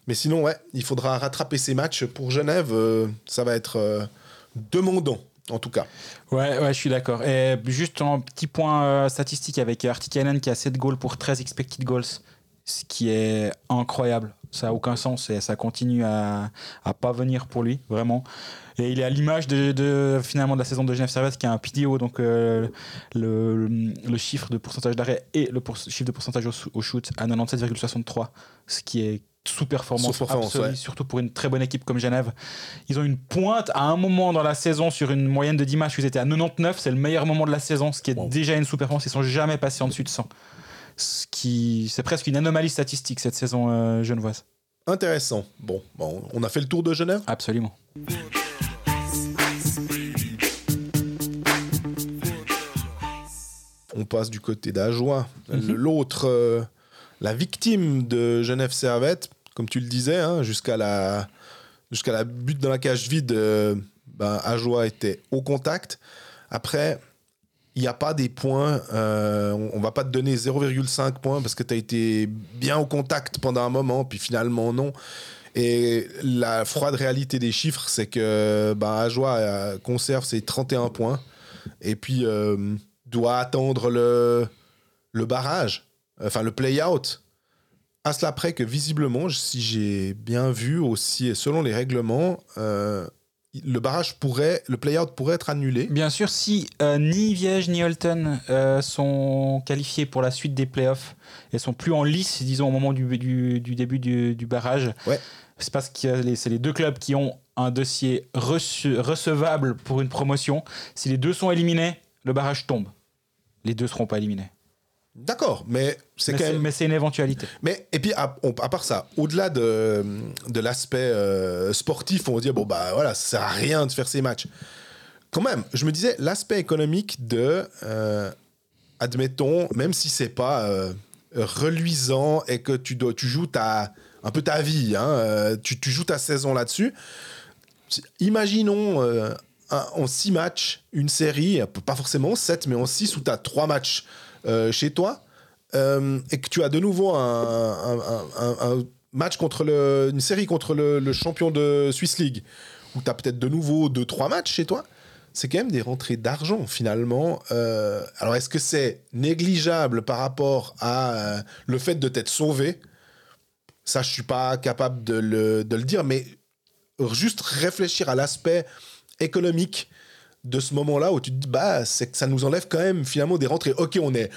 Mais sinon, ouais, il faudra rattraper ces matchs pour Genève. euh, ça va être euh, demandant, en tout cas. Ouais, ouais, je suis d'accord. Et juste un petit point statistique avec Artikainen qui a 7 goals pour 13 expected goals, ce qui est incroyable. Ça n'a aucun sens et ça continue à, à pas venir pour lui, vraiment. Et il est à l'image de, de, finalement de la saison de Genève Servette qui a un PDO, donc euh, le, le chiffre de pourcentage d'arrêt et le pour- chiffre de pourcentage au, au shoot à 97,63, ce qui est sous-performance Sous-performance, absolue, ouais. surtout pour une très bonne équipe comme Genève. Ils ont une pointe à un moment dans la saison sur une moyenne de 10 matchs ils étaient à 99, c'est le meilleur moment de la saison, ce qui est Wow. déjà une sous-performance. Ils sont jamais passés en dessus de 100. Ce qui, c'est presque une anomalie statistique cette saison euh, genevoise. Intéressant. Bon, bon, on a fait le tour de Genève? Absolument. On passe du côté d'Ajoie. L'autre, euh, la victime de Genève Servette, comme tu le disais, hein, jusqu'à la, jusqu'à la butte dans la cage vide, euh, ben, Ajoie était au contact. Après, il n'y a pas des points. euh, on, on va pas te donner 0,5 points parce que tu as été bien au contact pendant un moment, puis finalement non. Et la froide réalité des chiffres, c'est que ben, Ajoie euh, conserve ses 31 points. Et puis, doit attendre le, le barrage, enfin le play-out. À cela près que visiblement, si j'ai bien vu aussi, et selon les règlements, euh, le barrage pourrait, le play-out pourrait être annulé. Bien sûr, si euh, ni Viège ni Holton euh, sont qualifiés pour la suite des playoffs et sont plus en lice, disons, au moment du, du- du début du, du barrage, Ouais. c'est parce que c'est les deux clubs qui ont un dossier reçu- recevable pour une promotion. Si les deux sont éliminés, le barrage tombe. Les deux seront pas éliminés. D'accord, mais c'est Mais quand c'est même. mais c'est une éventualité. Mais et puis à, on- à part ça, au-delà de, de l'aspect euh, sportif, on va dire bon bah voilà, ça sert à rien de faire ces matchs. Quand même, je me disais l'aspect économique de, euh, admettons, même si c'est pas euh, reluisant et que tu dois, tu joues ta un peu ta vie, hein, tu, tu joues ta saison là-dessus. Imaginons en six matchs une série, pas forcément sept, mais en six où tu as trois matchs euh, chez toi euh, et que tu as de nouveau un, match contre une série contre le, champion de Swiss League, où tu as peut-être de nouveau deux, trois matchs chez toi, c'est quand même des rentrées d'argent finalement. Euh, alors est-ce que c'est négligeable par rapport à le fait de t'être sauvé? Ça, je suis pas capable de le, de le dire, mais juste réfléchir à l'aspect économique de ce moment-là où tu te dis bah c'est que ça nous enlève quand même finalement des rentrées. Ok, on est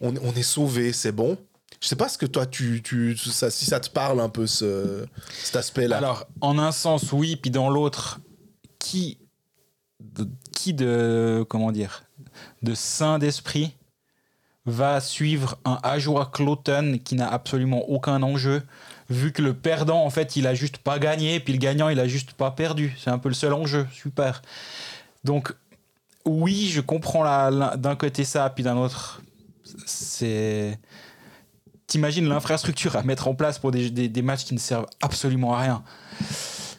on, on est sauvé, c'est bon. Je sais pas ce que toi tu, tu ça, si ça te parle un peu ce, cet aspect-là. Alors, en un sens, oui, puis dans l'autre, qui, de- qui de, comment dire, de saint d'esprit va suivre un Ajoa Cloton qui n'a absolument aucun enjeu, vu que le perdant, en fait, il a juste pas gagné, puis le gagnant, il a juste pas perdu. C'est un peu le seul enjeu, super. Donc, oui, je comprends la- la- d'un côté ça, puis d'un autre, c'est. T'imagines l'infrastructure à mettre en place pour des, des- des matchs qui ne servent absolument à rien.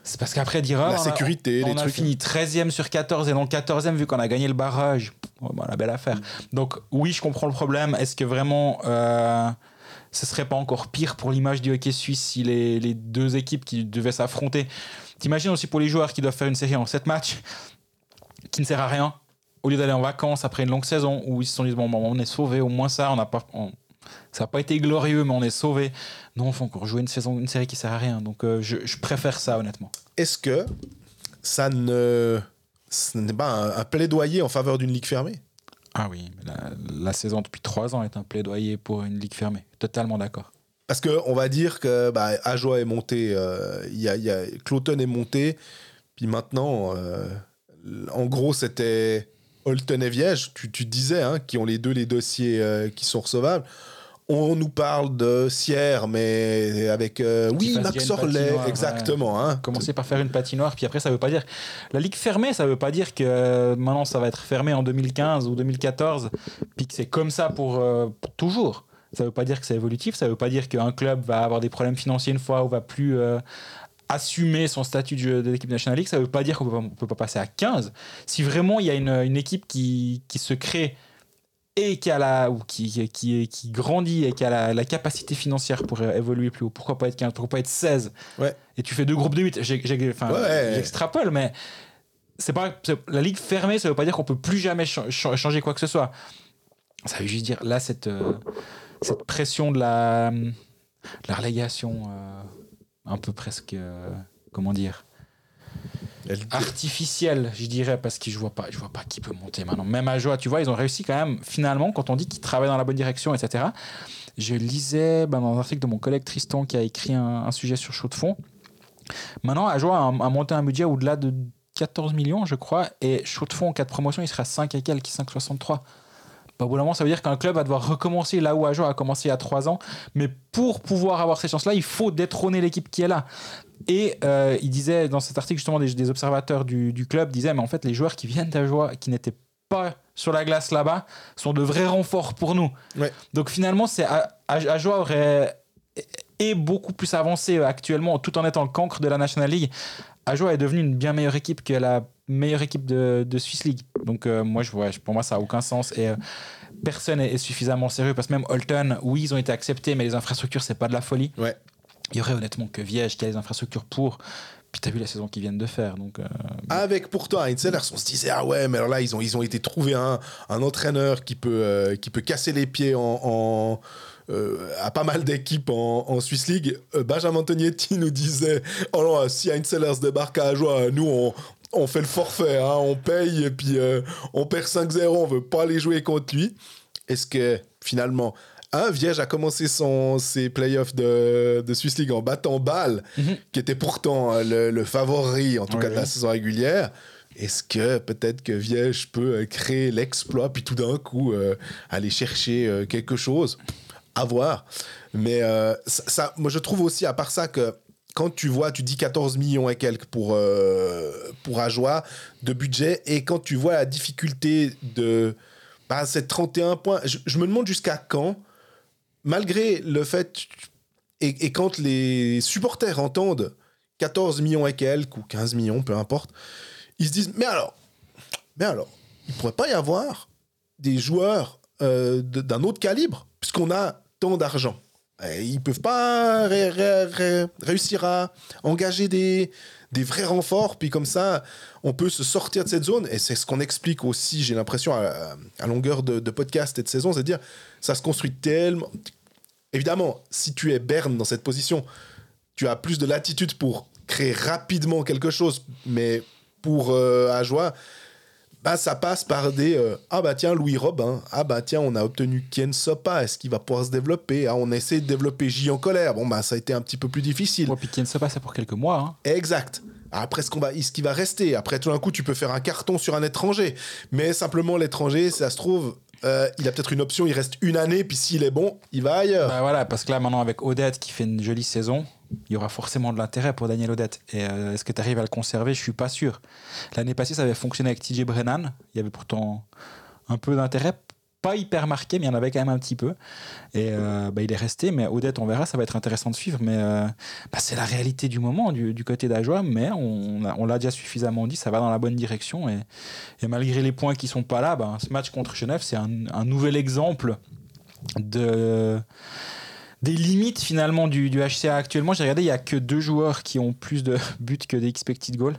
C'est parce qu'après, dire ah, La on a- sécurité, on les a trucs. fini 13e sur 14 et dans le 14e, vu qu'on a gagné le barrage, oh, bah, la belle affaire. Donc, oui, je comprends le problème. Est-ce que vraiment euh, ce serait pas encore pire pour l'image du hockey suisse si les, deux équipes qui devaient s'affronter. T'imagines aussi pour les joueurs qui doivent faire une série en 7 matchs qui ne sert à rien. Au lieu d'aller en vacances après une longue saison où ils se sont dit bon, bon, on est sauvé au moins ça on pas ça n'a pas été glorieux mais on est sauvé non faut encore jouer une saison une série qui sert à rien. Donc euh, je, préfère ça honnêtement. Est-ce que ça ne n'est pas un plaidoyer en faveur d'une ligue fermée? Ah oui la, saison depuis trois ans est un plaidoyer pour une ligue fermée totalement d'accord Parce que on va dire que bah, est monté, euh, y a, Cloton est monté, puis maintenant, euh, en gros, c'était Holton et Viège, tu, tu disais, hein, qui ont les deux les dossiers euh, qui sont recevables. On nous parle de Sierre, mais avec. euh, oui, Max Orley, exactement. Hein. Commencer par faire une patinoire, puis après, ça veut pas dire. La ligue fermée, ça veut pas dire que euh, maintenant ça va être fermé en 2015 ou 2014, puis que c'est comme ça pour, euh, pour toujours. Ça veut pas dire que c'est évolutif, ça veut pas dire qu'un club va avoir des problèmes financiers une fois ou va plus euh, assumer son statut de, l'équipe National League. Ça veut pas dire qu'on peut, peut pas passer à 15. Si vraiment il y a une, une équipe qui, qui se crée et qui, a la, ou qui, qui, qui, grandit et qui a la, la capacité financière pour évoluer plus haut, pourquoi pas être 15, pourquoi pas être 16 Ouais. et tu fais deux groupes de 8. J'ai- j'ai- enfin, Ouais. J'extrapole, mais c'est pas la ligue fermée, ça veut pas dire qu'on peut plus jamais cha- cha- changer quoi que ce soit. Ça veut juste dire là cette, euh, cette pression de la, de la relégation, euh, un peu presque, euh, comment dire, artificielle, je dirais, parce que je vois pas, je vois pas qui peut monter maintenant. Même à Joie, tu vois, ils ont réussi quand même, finalement, quand on dit qu'ils travaillent dans la bonne direction, etc. Je lisais ben, dans un article de mon collègue Tristan qui a écrit un, sujet sur Chaud de Fond. Maintenant, Ajoa a, a monté un budget au-delà de 14 millions, je crois, et Chaud de Fond, en cas de promotion, il sera 5 et quelques, 5,63. Bah, au bout d'un moment, ça veut dire qu'un club va devoir recommencer là où Ajoa a commencé il y a 3 ans. Mais pour pouvoir avoir ces chances-là, il faut détrôner l'équipe qui est là. Et euh, il disait dans cet article, justement, des, des observateurs du, du club disaient, mais en fait, les joueurs qui viennent d'Ajoa, qui n'étaient pas sur la glace là-bas, sont de vrais renforts pour nous. Ouais. Donc finalement, c'est A- A- Ajoa aurait est beaucoup plus avancé actuellement, tout en étant le cancre de la National League. Ajoa est devenue une bien meilleure équipe que la meilleure équipe de, de Swiss League. Donc euh, moi, je vois, pour moi, ça a aucun sens. Et euh, personne est, est suffisamment sérieux parce que même Holton, oui, ils ont été acceptés, mais les infrastructures, c'est pas de la folie. Ouais. Il y aurait honnêtement que Viège qui a les infrastructures pour. Puis t'as vu la saison qu'ils viennent de faire. Donc, euh, Avec pourtant Sellers, on se disait ah ouais mais alors là ils ont ils ont été trouver un, un entraîneur qui peut qui peut casser les pieds en, en, euh, à pas mal d'équipes en, en Swiss League. Euh, Benjamin Tognetti nous disait oh non si Heinz Sellers débarque à Ajoie, nous on on fait le forfait, hein, on paye et puis euh, on perd 5-0, on veut pas aller jouer contre lui. Est-ce que finalement un Viège a commencé son, ses playoffs de, de Swiss League en battant Bâle, Mhm. qui était pourtant le, le favori, en tout Oui, cas de la saison régulière. Est-ce que peut-être que Viège peut créer l'exploit, puis tout d'un coup euh, aller chercher euh, quelque chose? À voir. Mais euh, ça, moi, je trouve aussi, à part ça, que quand tu vois, tu dis 14 millions et quelques pour, euh, pour Ajoie de budget, et quand tu vois la difficulté de bah, ces 31 points, je, me demande jusqu'à quand, malgré le fait, et, et quand les supporters entendent 14 millions et quelques, ou 15 millions, peu importe, ils se disent, mais alors, mais alors, il pourrait pas y avoir des joueurs euh, d'un autre calibre, puisqu'on a tant d'argent. Et ils peuvent pas ré- ré- ré- réussir à engager des, des vrais renforts, puis comme ça, on peut se sortir de cette zone. Et c'est ce qu'on explique aussi, j'ai l'impression, à, à longueur de, de podcast et de saison, c'est-à-dire, ça se construit tellement. Évidemment, si tu es Berne dans cette position, tu as plus de latitude pour créer rapidement quelque chose, mais pour euh, Ajoie, bah, ça passe par des euh, ah bah tiens Louis Robin. Ah bah tiens on a obtenu Ken Sopa. Est-ce qu'il va pouvoir se développer? Ah, on essaie de développer J en colère. Bon bah ça a été un petit peu plus difficile. Ouais, puis Ken Sopa, c'est pour quelques mois. hein. exact. Après ce qu'on va ce qui va rester. Après tout d'un coup tu peux faire un carton sur un étranger. Mais simplement l'étranger ça se trouve euh, il a peut-être une option. Il reste une année puis s'il est bon il va ailleurs. Bah voilà, parce que là, maintenant, avec Odette qui fait une jolie saison, il y aura forcément de l'intérêt pour Daniel Odette. Et euh, est-ce que tu arrives à le conserver? Je suis pas sûr. L'année passée, ça avait fonctionné avec TJ Brennan. Il y avait pourtant un peu d'intérêt. Pas hyper marqué, mais il y en avait quand même un petit peu. Et euh, bah, il est resté. Mais Odette, on verra, ça va être intéressant de suivre. Mais euh, bah, c'est la réalité du moment du, côté d'Ajoie. Mais on, l'a déjà suffisamment dit, ça va dans la bonne direction. Et, malgré les points qui sont pas là, bah, ce match contre Genève, c'est un nouvel exemple de des limites finalement du, du HCA actuellement. J'ai regardé, il y a que deux joueurs qui ont plus de [LAUGHS] buts que des expected goals.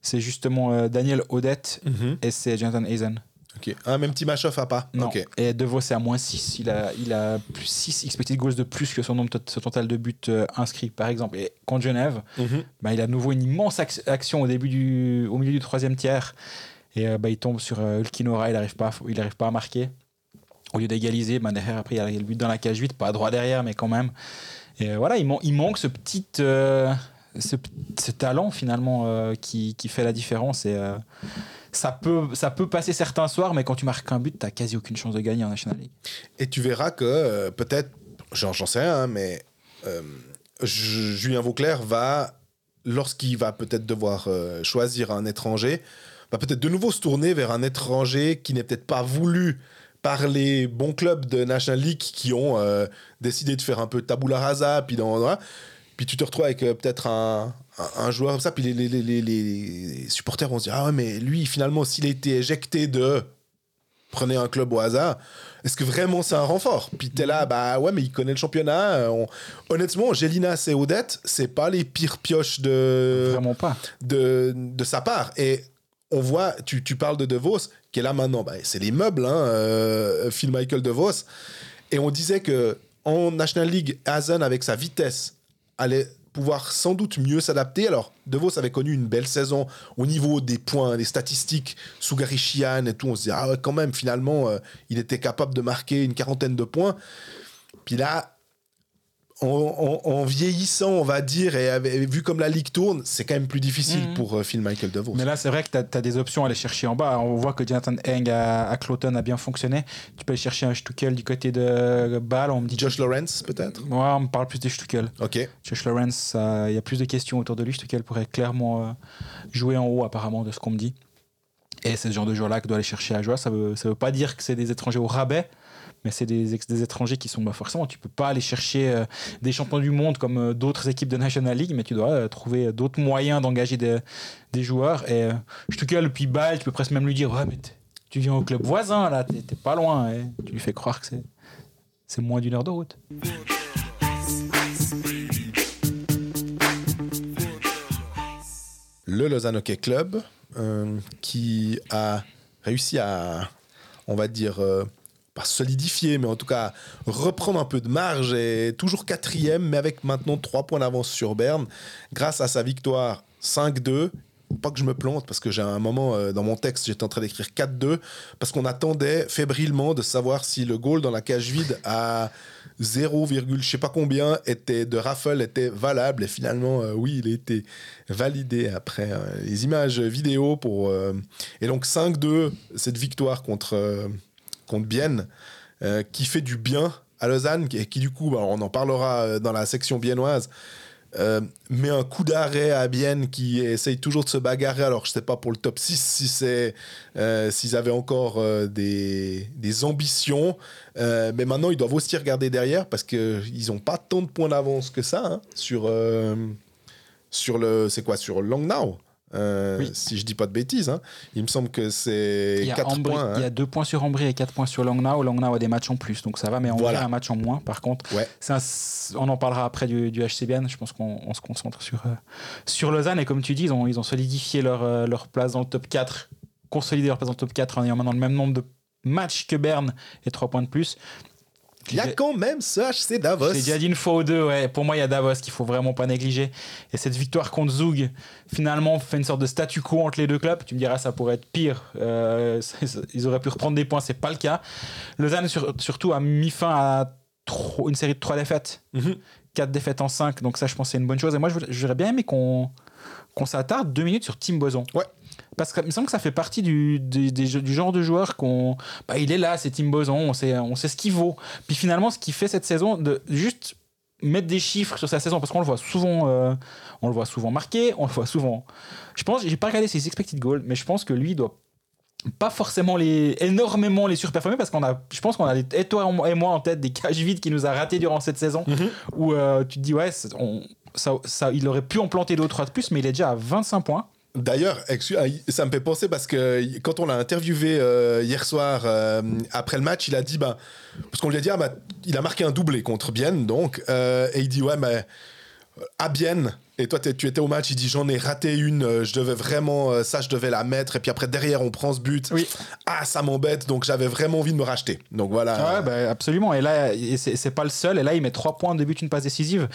C'est justement euh, Daniel Odette Mhm. et c'est Jonathan Hazen. ok un même petit match off à pas Non. ok Et De Vos, c'est à moins 6. Il a, il a plus 6 expected goals de plus que son nombre son total de buts euh, inscrits, par exemple. Et contre Genève, Mhm. bah, il a de nouveau une immense ac- action au, début du, au milieu du troisième tiers. Et euh, bah, il tombe sur Ulkinora, il n'arrive pas, il arrive pas à marquer. Au lieu d'égaliser, ben derrière, après, il y a le but dans la cage 8, pas droit derrière, mais quand même. Et voilà, il, man- il manque ce petit. euh, ce, talent finalement euh, qui, fait la différence. Et euh, ça, peut, ça peut passer certains soirs, mais quand tu marques un but, tu quasi aucune chance de gagner en National League. Et tu verras que euh, peut-être, j'en sais rien, mais euh, Ju- Julien Vauclair va, lorsqu'il va peut-être devoir euh, choisir un étranger, va peut-être de nouveau se tourner vers un étranger qui n'est peut-être pas voulu par les bons clubs de National League qui ont euh, décidé de faire un peu tabula rasa, puis dans, voilà. puis tu te retrouves avec euh, peut-être un, un, un joueur comme ça, puis les, les, les, les- supporters vont se dire ah ouais mais lui finalement s'il a été éjecté de prenez un club au hasard. Est-ce que vraiment c'est un renfort? Puis t'es là, bah ouais, mais il connaît le championnat. euh, on- Honnêtement, Gélina et Odette, c'est pas les pires pioches de, Vraiment pas. de, de sa part. Et on voit, tu, tu parles de De Vos, qui est là maintenant, bah, c'est les meubles, hein, euh, Phil Michael De Vos. Et on disait que en National League, Hazen, avec sa vitesse, allait pouvoir sans doute mieux s'adapter. Alors, De Vos avait connu une belle saison au niveau des points, des statistiques, sous Sheehan et tout. On se disait, ah quand même, finalement, euh, il était capable de marquer une quarantaine de points. Puis là, en, en- en vieillissant, on va dire, et vu comme la ligue tourne, c'est quand même plus difficile Mhm. pour euh, Phil Michael De Vos. Mais là, c'est vrai que tu as, des options à aller chercher en bas. On voit que Jonathan Heng à, à Cloton a bien fonctionné. Tu peux aller chercher un Stuckel du côté de Bâle. On me dit. Josh Lawrence, peut-être? Ouais, on me parle plus de Stuckel. Ok. Josh Lawrence, il y a plus de questions autour de lui. Stuckel pourrait clairement euh, jouer en haut, apparemment, de ce qu'on me dit. Et c'est ce genre de joueur-là que doit aller chercher à jouer. Ça veut, ça veut pas dire que c'est des étrangers au rabais, mais c'est des, des étrangers qui sont bah, forcément. Tu peux pas aller chercher euh, des champions du monde comme euh, d'autres équipes de National League, mais tu dois euh, trouver d'autres moyens d'engager des, joueurs. Et euh, Stuckel, puis Bâle, tu peux presque même lui dire Ouais, mais tu viens au club voisin, là, t'es pas loin. Tu lui fais croire que c'est. Moins d'une heure de route. le Lausanne Hockey Club, qui a réussi à, on va dire, pas solidifier, mais en tout cas reprendre un peu de marge et toujours quatrième, mais avec maintenant trois points d'avance sur Berne, grâce à sa victoire 5-2. Pas que je me plante, parce que j'ai un moment euh, dans mon texte, j'étais en train d'écrire 4-2, parce qu'on attendait fébrilement de savoir si le goal dans la cage vide à 0, je sais pas combien était de Raffle était valable et finalement euh, oui il a été validé après euh, les images vidéo pour et donc 5-2 cette victoire contre contre Bienne euh, qui fait du bien à Lausanne et qui du coup bah, on en parlera euh, dans la section biennoise euh, met un coup d'arrêt à Bienne qui essaye toujours de se bagarrer. Alors, je sais pas pour le top 6 si c'est euh, s'ils avaient encore des, des ambitions. Mais maintenant, ils doivent aussi regarder derrière parce qu'ils n'ont pas tant de points d'avance que ça hein, sur, sur le. C'est quoi Sur Langnau euh, Oui. Si je dis pas de bêtises. hein. Il me semble que c'est Il y, a 4 Ambry- points. hein. il y a deux points sur Ambry et 4 points sur Langnau. Langnau a des matchs en plus, donc ça va, mais Ambry Voilà. a un match en moins. Par contre, Ouais. c'est un- on en parlera après du, du HCBN. Je pense qu'on on se concentre sur, euh, sur Lausanne. Et comme tu dis, ils ont, ils ont solidifié leur, euh, leur place dans le top 4, consolidé leur place dans le top 4 en ayant maintenant le même nombre de matchs que Berne et 3 points de plus. Il y a quand même ce HC Davos. J'ai déjà dit une fois ou deux, ouais. Pour moi, il y a Davos qu'il faut vraiment pas négliger. Et cette victoire contre Zug, finalement, fait une sorte de statu quo entre les deux clubs. Tu me diras, ça pourrait être pire. Euh, [LAUGHS] ils auraient pu reprendre des points, c'est pas le cas. Lausanne, sur- surtout, a mis fin à trop- une série de trois défaites. Mhm. Quatre défaites en cinq. Donc, ça, je pense, que c'est une bonne chose. Et moi, je voudrais- j'aurais bien aimé qu'on qu'on s'attarde deux minutes sur Tim Boson. Ouais. Parce qu'il me semble que ça fait partie du, des du genre de joueur qu'on. Bah, il est là, c'est Tim Boson, on sait, on sait ce qu'il vaut. Puis finalement, ce qu'il fait cette saison, de juste mettre des chiffres sur sa saison, parce qu'on le voit souvent, euh, on le voit souvent marqué, on le voit souvent. Je pense, j'ai pas regardé ses expected goals, mais je pense que lui il doit pas forcément les énormément les surperformer parce qu'on a je pense qu'on a des- et toi et moi en tête des cages vides qui nous a raté durant cette saison Mhm. où euh, tu te dis ouais c'est- on- ça, ça, il aurait pu en planter deux ou trois de plus mais il est déjà à 25 points D'ailleurs, ah, ça me fait penser parce que quand on l'a interviewé euh, hier soir euh, après le match, il a dit bah parce qu'on lui a dit ah, bah, il a marqué un doublé contre Bienne donc euh, et il dit ouais mais à Bienne et toi tu étais au match, il dit j'en ai raté une, je devais vraiment ça je devais la mettre et puis après derrière on prend ce but, Oui. ah ça m'embête donc j'avais vraiment envie de me racheter donc voilà. Ouais, bah, absolument. Et là, c'est pas le seul. Et là, il met 3 points, 2 buts, une passe décisive.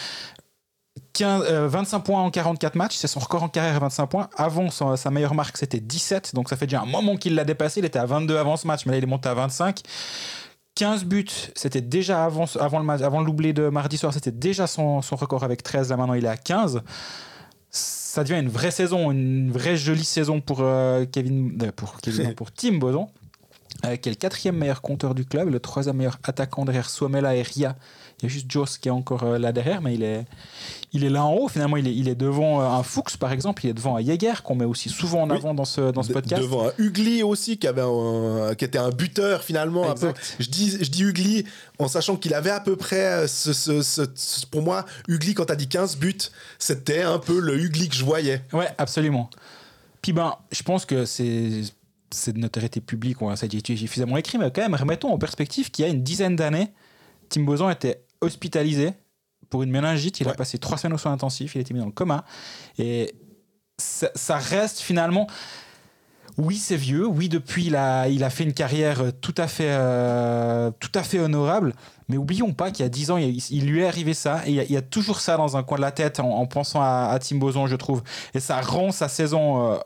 15, euh, 25 points en 44 matchs, c'est son record en carrière à 25 points. Avant, sa meilleure marque, c'était 17. Donc ça fait déjà un moment qu'il l'a dépassé. Il était à 22 avant ce match, mais là, il est monté à 25. 15 buts, c'était déjà avant, le, doublé de mardi soir, c'était déjà son, record avec 13. Là maintenant, il est à 15. Ça devient une vraie saison, une vraie jolie saison pour euh, Kevin, euh, pour, Tim Boson, qui est le quatrième meilleur compteur du club, le troisième meilleur attaquant derrière Suomela et Ria il y a juste Joss qui est encore euh, là derrière, mais il est, il est là en haut. Finalement, il est, il est devant euh, un Fuchs, par exemple. Il est devant un Jäger, qu'on met aussi souvent en avant dans ce, dans ce podcast. Devant un Ugly aussi, qui, avait qui était un buteur finalement. Un peu. Je, dis, je dis Ugly en sachant qu'il avait à peu près, euh, ce, ce, pour moi, Ugly, quand tu as dit 15 buts, c'était un peu le Ugly que je voyais. Ouais, absolument. Puis ben, je pense que c'est c'est de notoriété publique, on a suffisamment écrit, mais quand même, remettons en perspective qu'il y a une dizaine d'années, Tim Boson était hospitalisé pour une méningite. Il a passé trois semaines au soins intensifs. Il a été mis dans le coma. Et ça, reste finalement. Oui, c'est vieux. Oui, depuis, il a, il a fait une carrière tout à fait, euh, tout à fait honorable. Mais oublions pas qu'il y a dix ans, il, lui est arrivé ça. Et il y, a, toujours ça dans un coin de la tête en, pensant à, Tim Boson, je trouve. Et ça rend sa saison euh,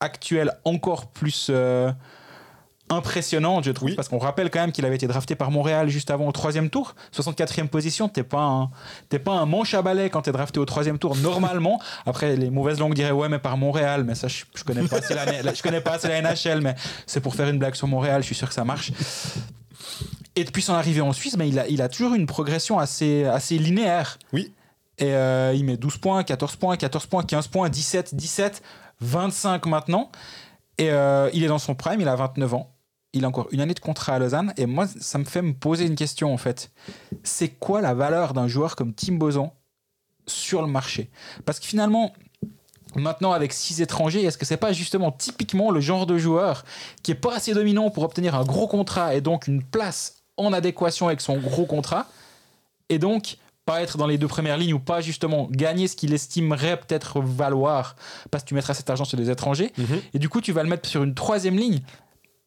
actuelle encore plus. Euh, impressionnante, je trouve, parce qu'on rappelle quand même qu'il avait été drafté par Montréal juste avant au troisième tour, 64e position. T'es pas un, pas un manche à balai quand t'es drafté au troisième tour normalement. [LAUGHS] Après, les mauvaises langues diraient ouais, mais par Montréal, mais ça, je, connais pas assez la, je connais pas assez la NHL, mais c'est pour faire une blague sur Montréal. Je suis sûr que ça marche. Et depuis son arrivée en Suisse, mais il a, il a toujours une progression assez, assez linéaire. Oui. Et euh, il met 12 points, 14 points, 14 points, 15 points, 17, 17, 25 maintenant. Et euh, il est dans son prime, il a 29 ans il a encore une année de contrat à Lausanne. Et moi, ça me fait me poser une question, en fait. C'est quoi la valeur d'un joueur comme Tim Boson sur le marché? Parce que finalement, maintenant, avec six étrangers, est-ce que c'est pas justement typiquement le genre de joueur qui est pas assez dominant pour obtenir un gros contrat et donc une place en adéquation avec son gros contrat Et donc, pas être dans les deux premières lignes ou pas justement gagner ce qu'il estimerait peut-être valoir? Parce que tu mettras cet argent sur des étrangers. Mhm. Et du coup, tu vas le mettre sur une troisième ligne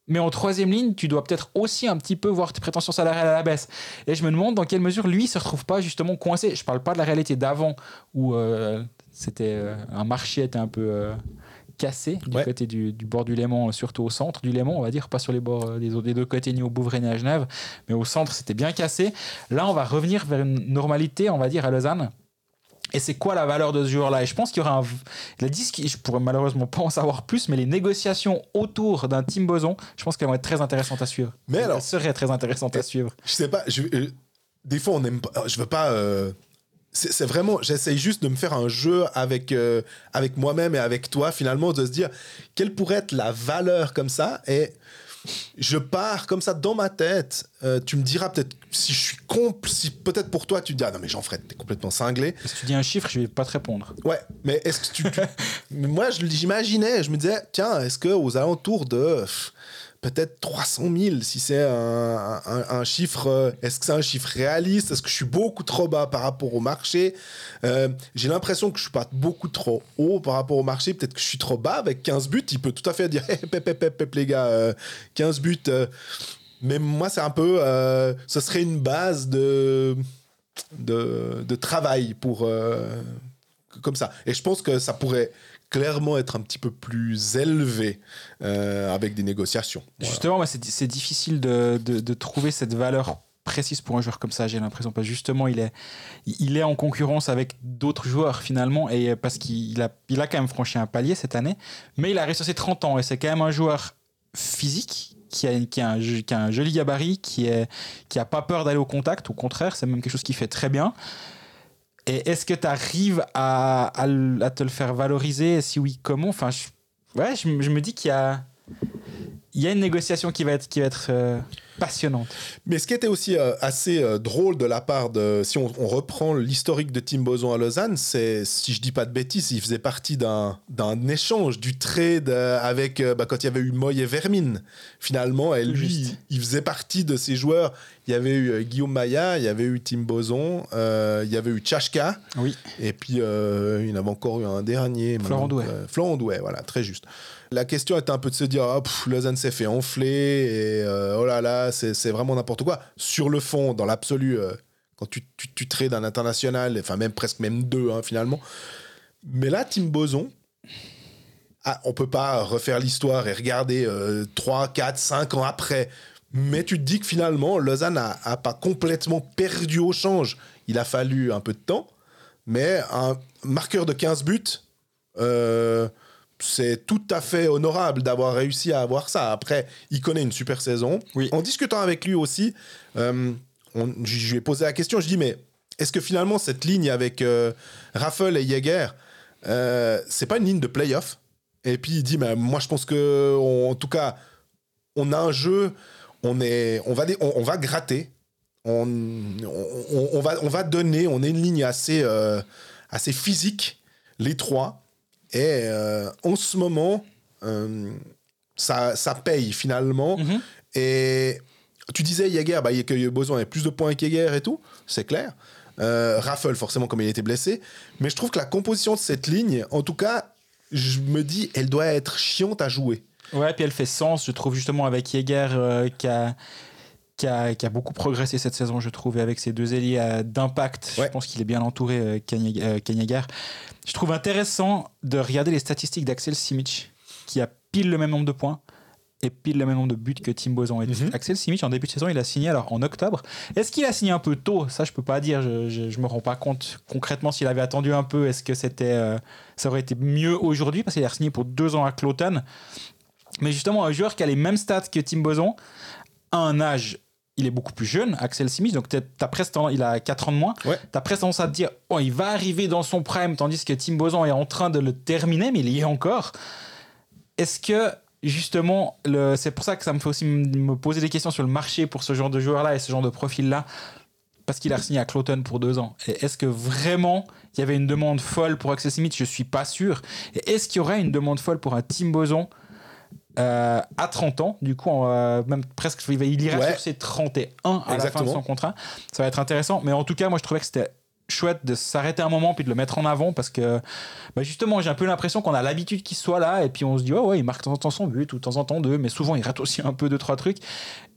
mais en troisième ligne, tu dois peut-être aussi un petit peu voir tes prétentions salariales à la baisse. Et je me demande dans quelle mesure lui se retrouve pas justement coincé. Je parle pas de la réalité d'avant où euh, c'était euh, un marché était un peu euh, cassé du côté du, bord du Léman, surtout au centre du Léman, on va dire, pas sur les bords des, des deux côtés ni au Bouvray ni à Genève, mais au centre c'était bien cassé. Là, on va revenir vers une normalité, on va dire à Lausanne et c'est quoi la valeur de ce joueur-là Et je pense qu'il y aura un. Il a dit ce je pourrais malheureusement pas en savoir plus, mais les négociations autour d'un Team Boson, je pense qu'elles vont être très intéressantes à suivre. Mais alors. Elles seraient très intéressantes à suivre. Je sais pas, je, euh, des fois on aime pas. Je veux pas. Euh, c'est vraiment, j'essaye juste de me faire un jeu avec, euh, avec moi-même et avec toi, finalement, de se dire quelle pourrait être la valeur comme ça. Et je pars comme ça dans ma tête. Euh, tu me diras peut-être si je suis compl si peut-être pour toi tu te dis ah non mais Jean-Fred t'es complètement cinglé. Si tu dis un chiffre, je vais pas te répondre. Ouais, mais est-ce que tu, [LAUGHS] moi j'imaginais, je me disais tiens est-ce que aux alentours de peut-être 300 000 si c'est un, chiffre. Euh, est-ce que c'est un chiffre réaliste? Est-ce que je suis beaucoup trop bas par rapport au marché? Euh, J'ai l'impression que je suis pas beaucoup trop haut par rapport au marché. Peut-être que je suis trop bas avec 15 buts. Il peut tout à fait dire hey, pep, pep, pep, les gars, 15 euh, buts. mais moi, c'est un peu. ce serait une base de, de, de travail pour. comme ça. Et je pense que ça pourrait clairement être un petit peu plus élevé euh, avec des négociations. Justement, c'est difficile de, de, trouver cette valeur précise pour un joueur comme ça, j'ai l'impression. Parce que justement, il est, il est en concurrence avec d'autres joueurs finalement, et parce qu'il a, il a quand même franchi un palier cette année, mais il a resté ses 30 ans, et c'est quand même un joueur physique qui a, qui a, un, joli gabarit, qui n'a qui a pas peur d'aller au contact, au contraire, c'est même quelque chose qu'il fait très bien. Et est-ce que tu arrives à, te le faire valoriser? Si oui, comment? Enfin, ouais, je, je, me dis qu'il y a, il y a une négociation qui va être, qui va être euh, passionnante. Mais ce qui était aussi euh, assez euh, drôle de la part de. Si on, reprend l'historique de Tim Boson à Lausanne, c'est, si je dis pas de bêtises, il faisait partie d'un, d'un échange, du trade avec. Bah, quand il y avait eu Moy et Vermine, finalement, et lui, il faisait partie de ces joueurs il y avait eu Guillaume Maya, il y avait eu Tim Boson, il y avait eu Tchachka. Oui. Et puis, il y en avait encore eu un dernier. Florent Douai. Florent Douai, voilà, très juste. La question était un peu de se dire, oh, Lausanne s'est fait enfler, et oh là là, c'est vraiment n'importe quoi. Sur le fond, dans l'absolu, quand tu, tu, trades un international, enfin même presque même deux hein, finalement. Mais là, Tim Boson, ah, on peut pas refaire l'histoire et regarder 3, 4, 5 ans après Mais tu te dis que finalement, Lausanne a, a pas complètement perdu au change. Il a fallu un peu de temps. Mais un marqueur de 15 buts, euh, c'est tout à fait honorable d'avoir réussi à avoir ça. Après, il connaît une super saison. Oui. En discutant avec lui aussi, euh, on- je lui ai posé la question. Je dis, mais est-ce que finalement, cette ligne avec euh, Raffel et Jäger, euh, c'est pas une ligne de playoff? Et puis il dit, mais moi, je pense que, on- en tout cas, on a un jeu, on, est, on, va, on, on va gratter, on, on, on va, on va donner, on est une ligne assez, euh, assez physique, les trois. Et euh, en ce moment, euh, ça, ça paye finalement. Mhm. Et tu disais, Jäger, bah, il y a que besoin de plus de points que Jäger et tout, c'est clair. Euh, Raffel, forcément, comme il était blessé. Mais je trouve que la composition de cette ligne, en tout cas, je me dis, elle doit être chiante à jouer. Ouais, puis elle fait sens, je trouve, justement, avec Jäger euh, qui, a, qui, a, qui a beaucoup progressé cette saison, je trouve, et avec ses deux ailiers euh, d'impact. Ouais. Je pense qu'il est bien entouré, euh, Ken Jäger- euh. Je trouve intéressant de regarder les statistiques d'Axel Simic, qui a pile le même nombre de points et pile le même nombre de buts que Tim Boson. Et Mhm. Axel Simic, en début de saison, il a signé alors en octobre. Est-ce qu'il a signé un peu tôt? Ça, je peux pas dire. Je, je, je me rends pas compte concrètement s'il avait attendu un peu. Est-ce que c'était, euh, ça aurait été mieux aujourd'hui? Parce qu'il a signé pour deux ans à Cloton. Mais justement, un joueur qui a les mêmes stats que Tim Boson, à un âge, il est beaucoup plus jeune, Axel Simic, donc t'as- presque tendance- il a 4 ans de moins. Ouais. T'as presque tendance à te dire, oh, il va arriver dans son prime, tandis que Tim Boson est en train de le terminer, mais il y est encore. Est-ce que justement, c'est pour ça que ça me fait aussi me poser des questions sur le marché pour ce genre de joueur-là et ce genre de profil-là, parce qu'il a signé à Cloton pour deux ans. Est-ce que vraiment il y avait une demande folle pour Axel Simic Je suis pas sûr. Et est-ce qu'il y aurait une demande folle pour un Tim Boson euh, à 30 ans, du coup, euh, même presque, il, va- il ira Ouais. sur ses 31 à la fin de son contrat. Ça va être intéressant. Mais en tout cas, moi, je trouvais que c'était chouette de s'arrêter un moment puis de le mettre en avant parce que bah, justement j'ai un peu l'impression qu'on a l'habitude qu'il soit là et puis on se dit ouais ouais il marque de temps en temps son but ou de temps en temps deux mais souvent il rate aussi un peu deux trois trucs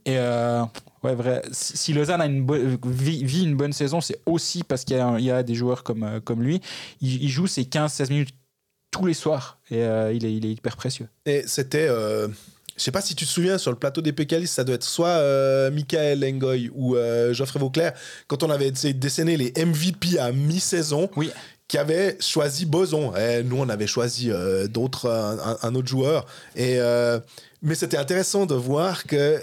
et euh, ouais vrai si, Lausanne a une bo- vit, vit une bonne saison c'est aussi parce qu'il y, a y des joueurs comme, comme lui il, il joue ses 15-16 minutes tous les soirs et euh, il, est, il est hyper précieux Et c'était. euh, je sais pas si tu te souviens, sur le plateau des Pécalistes, ça doit être soit euh, Michael Engoy ou Geoffrey Vauclair, quand on avait essayé de décerner les MVP à mi-saison, oui qui avaient choisi Boson. Et nous, on avait choisi d'autres, un, un- autre joueur. Et, mais c'était intéressant de voir que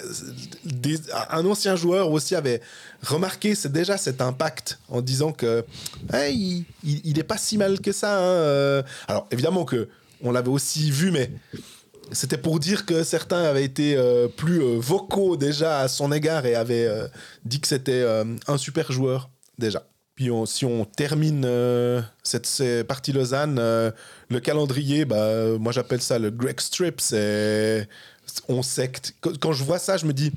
des- un ancien joueur aussi avait remarqué c'est déjà cet impact en disant que il, il est pas si mal que ça. hein, euh. Alors évidemment que on l'avait aussi vu, mais c'était pour dire que certains avaient été euh, plus euh, vocaux déjà à son égard et avaient dit que c'était un super joueur déjà. Puis si on termine cette, cette partie Lausanne, le calendrier, bah, moi j'appelle ça le Greg Strip. C'est on quand je vois ça, je me dis,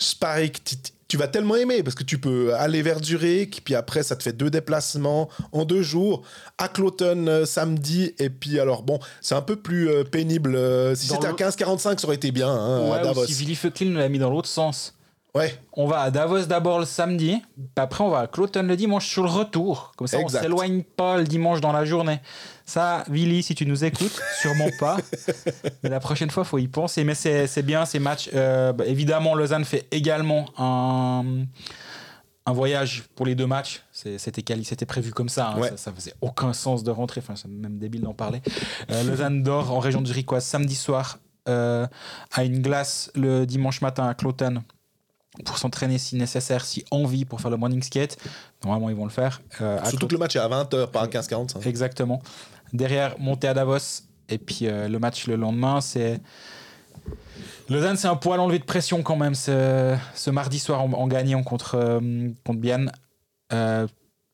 je parie que tu- vas tellement aimer parce que tu peux aller vers Zurich, puis après ça te fait deux déplacements en deux jours à Cloton euh, samedi, et puis alors bon, c'est un peu plus euh, pénible. euh, si c'était à le- 15-45, ça aurait été bien hein, à ouais, Davos. ou si Willy Feucklin l'a mis dans l'autre sens Ouais, on va à Davos d'abord le samedi, puis après on va à Cloton le dimanche sur le retour. Comme ça, Exact. on s'éloigne pas le dimanche dans la journée. Ça, Willy, si tu nous écoutes, [LAUGHS] sûrement pas. Mais la prochaine fois, faut y penser. Mais c'est c'est bien ces matchs. Euh, bah, évidemment, Lausanne fait également un, un voyage pour les deux matchs. C'est- C'était prévu comme ça, hein. Ouais. ça. ça faisait aucun sens de rentrer. Enfin, c'est même débile d'en parler. Euh, Lausanne dort en région de samedi soir euh, à une glace le dimanche matin à Cloton pour s'entraîner si nécessaire, si envie pour faire le morning skate. Normalement, ils vont le faire. Euh, surtout que le match est à 20h, pas à 15-45. Exactement. Derrière, monter à Davos. Et puis euh, le match le lendemain, c'est. Lausanne, c'est un poil enlevé de pression quand même ce, ce mardi soir en, en gagnant contre, euh, contre. Euh,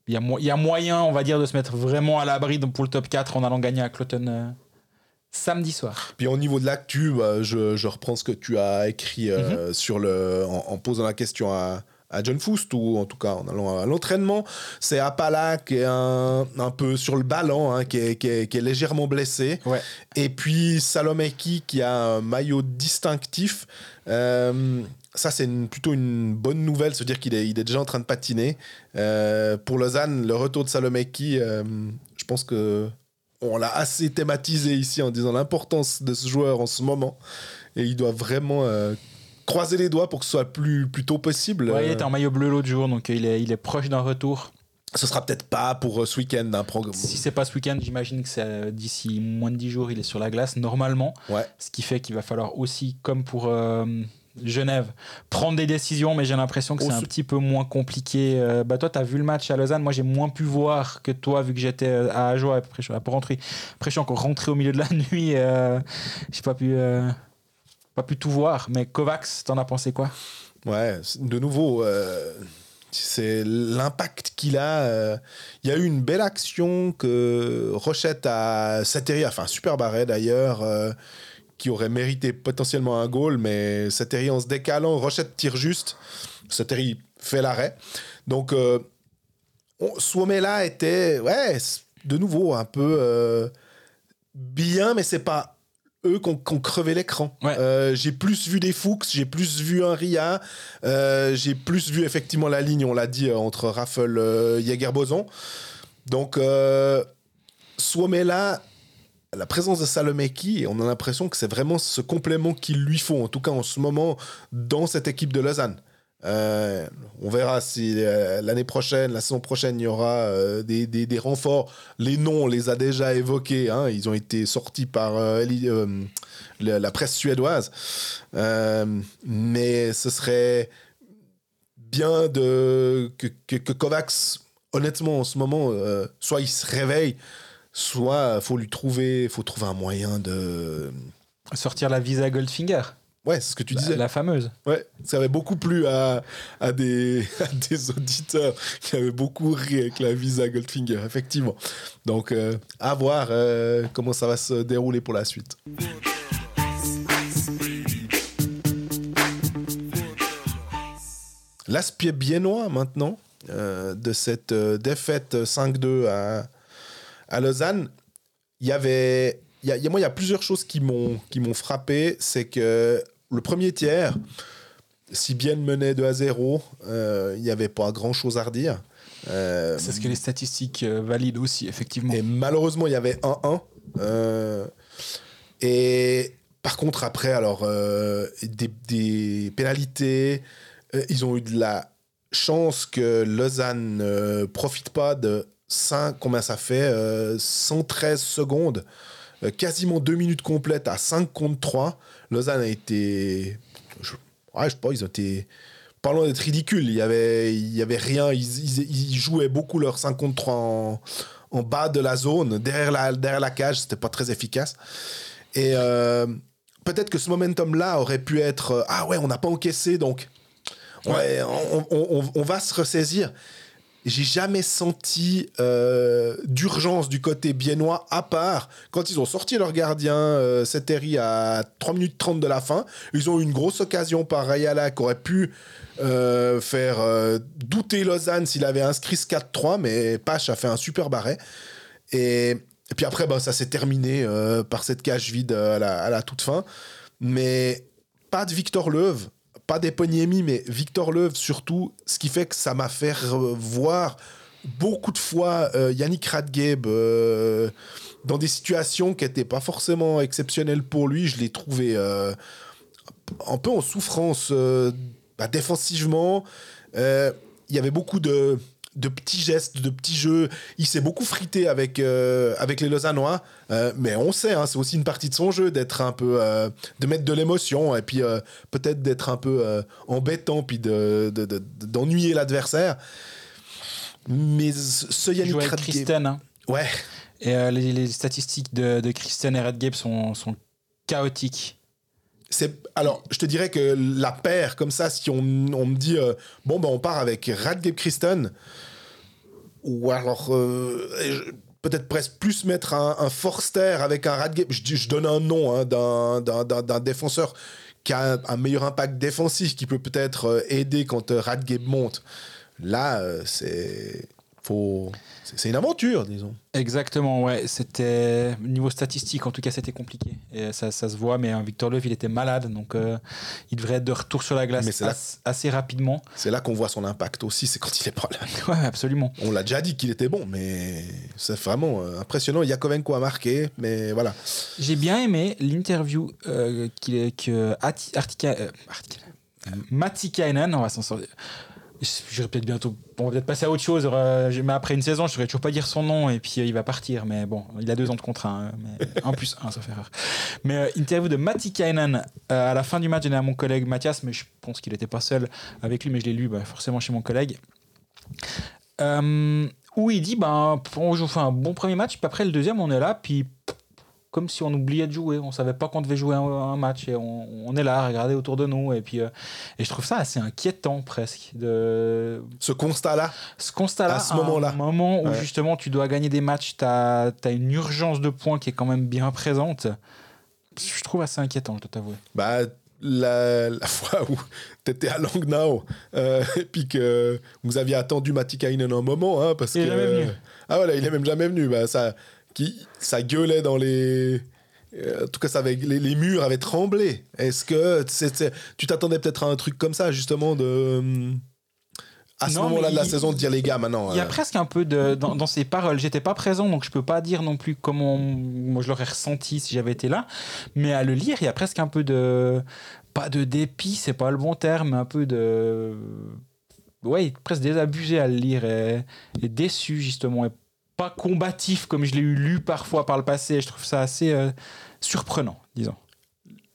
Il y, a moyen, on va dire, de se mettre vraiment à l'abri pour le top 4 en allant gagner à Cloton samedi soir. Puis au niveau de l'actu, bah, je, je reprends ce que tu as écrit euh, Mhm. sur le, en, en posant la question à, à John Foust, ou en tout cas en allant à l'entraînement. C'est Apala qui est un, un peu sur le ballon, hein, qui, est, qui est- qui est légèrement blessé. Ouais. Et puis Salomeki qui a un maillot distinctif. Euh, ça, c'est plutôt une bonne nouvelle, se dire qu'il est, il est déjà en train de patiner. Euh, pour Lausanne, le retour de Salomeki, je pense que on l'a assez thématisé ici en disant l'importance de ce joueur en ce moment. Et il doit vraiment euh, croiser les doigts pour que ce soit plus, plus tôt possible. Ouais, il Euh, était en maillot bleu l'autre jour, donc euh, il est, il est proche d'un retour. Ce sera peut-être pas pour euh, ce week-end un programme. Si c'est pas ce week-end, j'imagine que c'est d'ici moins de 10 jours, il est sur la glace normalement. Ouais. Ce qui fait qu'il va falloir aussi, comme pour Genève, prendre des décisions, mais j'ai l'impression que c'est un petit peu moins compliqué. Euh, bah, toi, tu as vu le match à Lausanne. Moi, j'ai moins pu voir que toi, vu que j'étais euh, à Ajoie. Après, je suis pour rentrer. Après, je suis encore rentré au milieu de la [LAUGHS] nuit. Euh, j'ai pas pu. euh, pas pu tout voir, mais Kovacs, t'en as pensé quoi? Ouais, de nouveau, c'est l'impact qu'il a. euh. Il y a eu une belle action que Rochette a fait un super arrêt d'ailleurs, euh, qui aurait mérité potentiellement un goal, mais Sateri en se décalant, Rochette tire juste, Sateri fait l'arrêt. Donc, euh, Suomela était, ouais, de nouveau un peu euh, bien, mais c'est pas eux qui ont, qui ont crevé l'écran. Ouais. Euh, j'ai plus vu des Fuchs, j'ai plus vu un Ria, euh, j'ai plus vu effectivement la ligne, on l'a dit, entre Raffle euh, Jäger-Boson. Donc, Suomela, la présence de Salomeki, on a l'impression que c'est vraiment ce complément qu'il lui faut, en tout cas en ce moment, dans cette équipe de Lausanne. Euh, on verra si euh, l'année prochaine, la saison prochaine, il y aura euh, des, des- renforts. Les noms, on les a déjà évoqués. hein. Ils ont été sortis par la, presse suédoise. Mais ce serait bien que, que, que Kovacs, honnêtement, en ce moment, soit il se réveille, soit faut lui trouver, faut trouver un moyen de. Sortir la visa Goldfinger, Ouais, c'est ce que tu disais. la fameuse. Ouais, ça avait beaucoup plu à, à, des, [LAUGHS] à des auditeurs qui avaient beaucoup ri avec la Visa Goldfinger, effectivement. Donc, euh, à voir euh, comment ça va se dérouler pour la suite. L'aspect biennois maintenant euh, de cette euh, défaite 5-2 à, à Lausanne, il y avait. il Y a, il y a- moi, il y a plusieurs choses qui m'ont frappé. C'est que le premier tiers, si bien menait 2 à 0, euh, il n'y avait pas grand chose à redire. Euh, C'est ce que les statistiques euh, valident aussi, effectivement. et malheureusement, il y avait 1-1. Euh, et par contre, après, alors, euh, des, des pénalités, euh, ils ont eu de la chance que Lausanne ne profite pas de 5, combien ça fait euh, 113 secondes, euh, quasiment 2 minutes complètes à 5 contre 3. Lausanne a été. Je, ouais, je sais pas, ils ont été. Pas loin d'être ridicules. Il y avait, il y avait rien. Ils, ils- ils jouaient beaucoup leur 5 contre 3 en, en bas de la zone, derrière la, derrière la cage. C'était pas très efficace. Et euh, peut-être que ce momentum-là aurait pu être euh, Ah ouais, on n'a pas encaissé, donc ouais, on, on- on- on va se ressaisir. J'ai jamais senti euh, d'urgence du côté biennois, à part quand ils ont sorti leur gardien, euh, à 3 minutes 30 de la fin. Ils ont eu une grosse occasion par Rayala qui aurait pu euh, faire euh, douter Lausanne s'il avait inscrit ce 4-3, mais Pache a fait un super barret. Et, puis après, ben, ça s'est terminé par cette cage vide à la, à la toute fin. Mais pas de Victor Leuve, pas d'Eponiemi, mais Victor Leuve surtout, ce qui fait que ça m'a fait voir beaucoup de fois euh, Yannick Radgeb euh, dans des situations qui n'étaient pas forcément exceptionnelles pour lui. Je l'ai trouvé euh, un peu en souffrance bah, défensivement. Il y avait beaucoup de, de petits gestes, de petits jeux. Il s'est beaucoup frité avec, euh, avec les Lausannois. Euh, mais on sait, hein, c'est aussi une partie de son jeu d'être un peu. euh, de mettre de l'émotion et puis peut-être d'être un peu embêtant puis de- de- de- d'ennuyer l'adversaire. Mais ce Yannick avec hein. Ouais, Et les, les statistiques de, de Kristen et Redgate sont, sont chaotiques. Alors, je te dirais que la paire comme ça, si on, me dit euh, bon ben on part avec Radgeb Kristen ou alors euh, peut-être presque plus mettre un, Forster avec un Radgeb. Je, donne un nom hein, d'un- défenseur qui a un, meilleur impact défensif, qui peut peut-être euh, aider quand Radgeb monte. Là, c'est faut c'est une aventure, disons. Exactement, ouais. C'était niveau statistique, en tout cas, c'était compliqué. Et ça, ça se voit, mais hein, Victor Leuve, il était malade, donc euh, il devrait être de retour sur la glace Mais c'est là- as- assez rapidement. C'est là qu'on voit son impact aussi, c'est quand il est pas là. [LAUGHS] Ouais, absolument. On l'a déjà dit qu'il était bon, mais c'est vraiment euh, impressionnant. Yakovenko a marqué, mais voilà. J'ai bien aimé l'interview euh, qu'il- que Artica, euh, Matikainen, on va s'en sortir. J'aurais peut-être bientôt. On va peut-être passer à autre chose. euh, Mais après une saison, je ne saurais toujours pas dire son nom et puis euh, il va partir. Mais bon, il a deux ans de contrat. hein, mais [LAUGHS] un plus un, sauf erreur. Mais euh, interview de Matikainen euh, à la fin du match, j'ai à mon collègue Mathias, mais je pense qu'il n'était pas seul avec lui, mais je l'ai lu bah, forcément chez mon collègue. Euh, où il dit ben, on joue fait un bon premier match, puis après le deuxième, on est là, puis comme si on oubliait de jouer. On savait pas qu'on devait jouer un, un match et on, on est là à regarder autour de nous. Et puis, euh, et je trouve ça assez inquiétant presque de Ce constat-là, ce constat-là. À ce moment-là. un moment où Ouais. justement tu dois gagner des matchs, tu as, une urgence de points qui est quand même bien présente. Je trouve assez inquiétant, je dois t'avouer. bah, la, la [LAUGHS] fois où tu étais à Langnau euh, et puis que vous aviez attendu Matikainen un moment, hein, parce Il est que. jamais venu. Ah voilà, il est même jamais venu. Bah, ça, qui, ça gueulait dans les. euh, En tout cas, ça avait, les, les murs avaient tremblé. Est-ce que c'est- tu t'attendais peut-être à un truc comme ça, justement, de. hum, À ce moment-là de la il- saison, de dire les gars, maintenant. Il y a euh, presque un peu de dans, dans ces paroles. J'étais pas présent, donc je peux pas dire non plus comment moi je l'aurais ressenti si j'avais été là. Mais à le lire, il y a presque un peu de pas de dépit, c'est pas le bon terme, un peu de ouais, presque désabusé à le lire et, et déçu justement et pas combatif comme je l'ai eu lu parfois par le passé. Je trouve ça assez euh, surprenant, disons.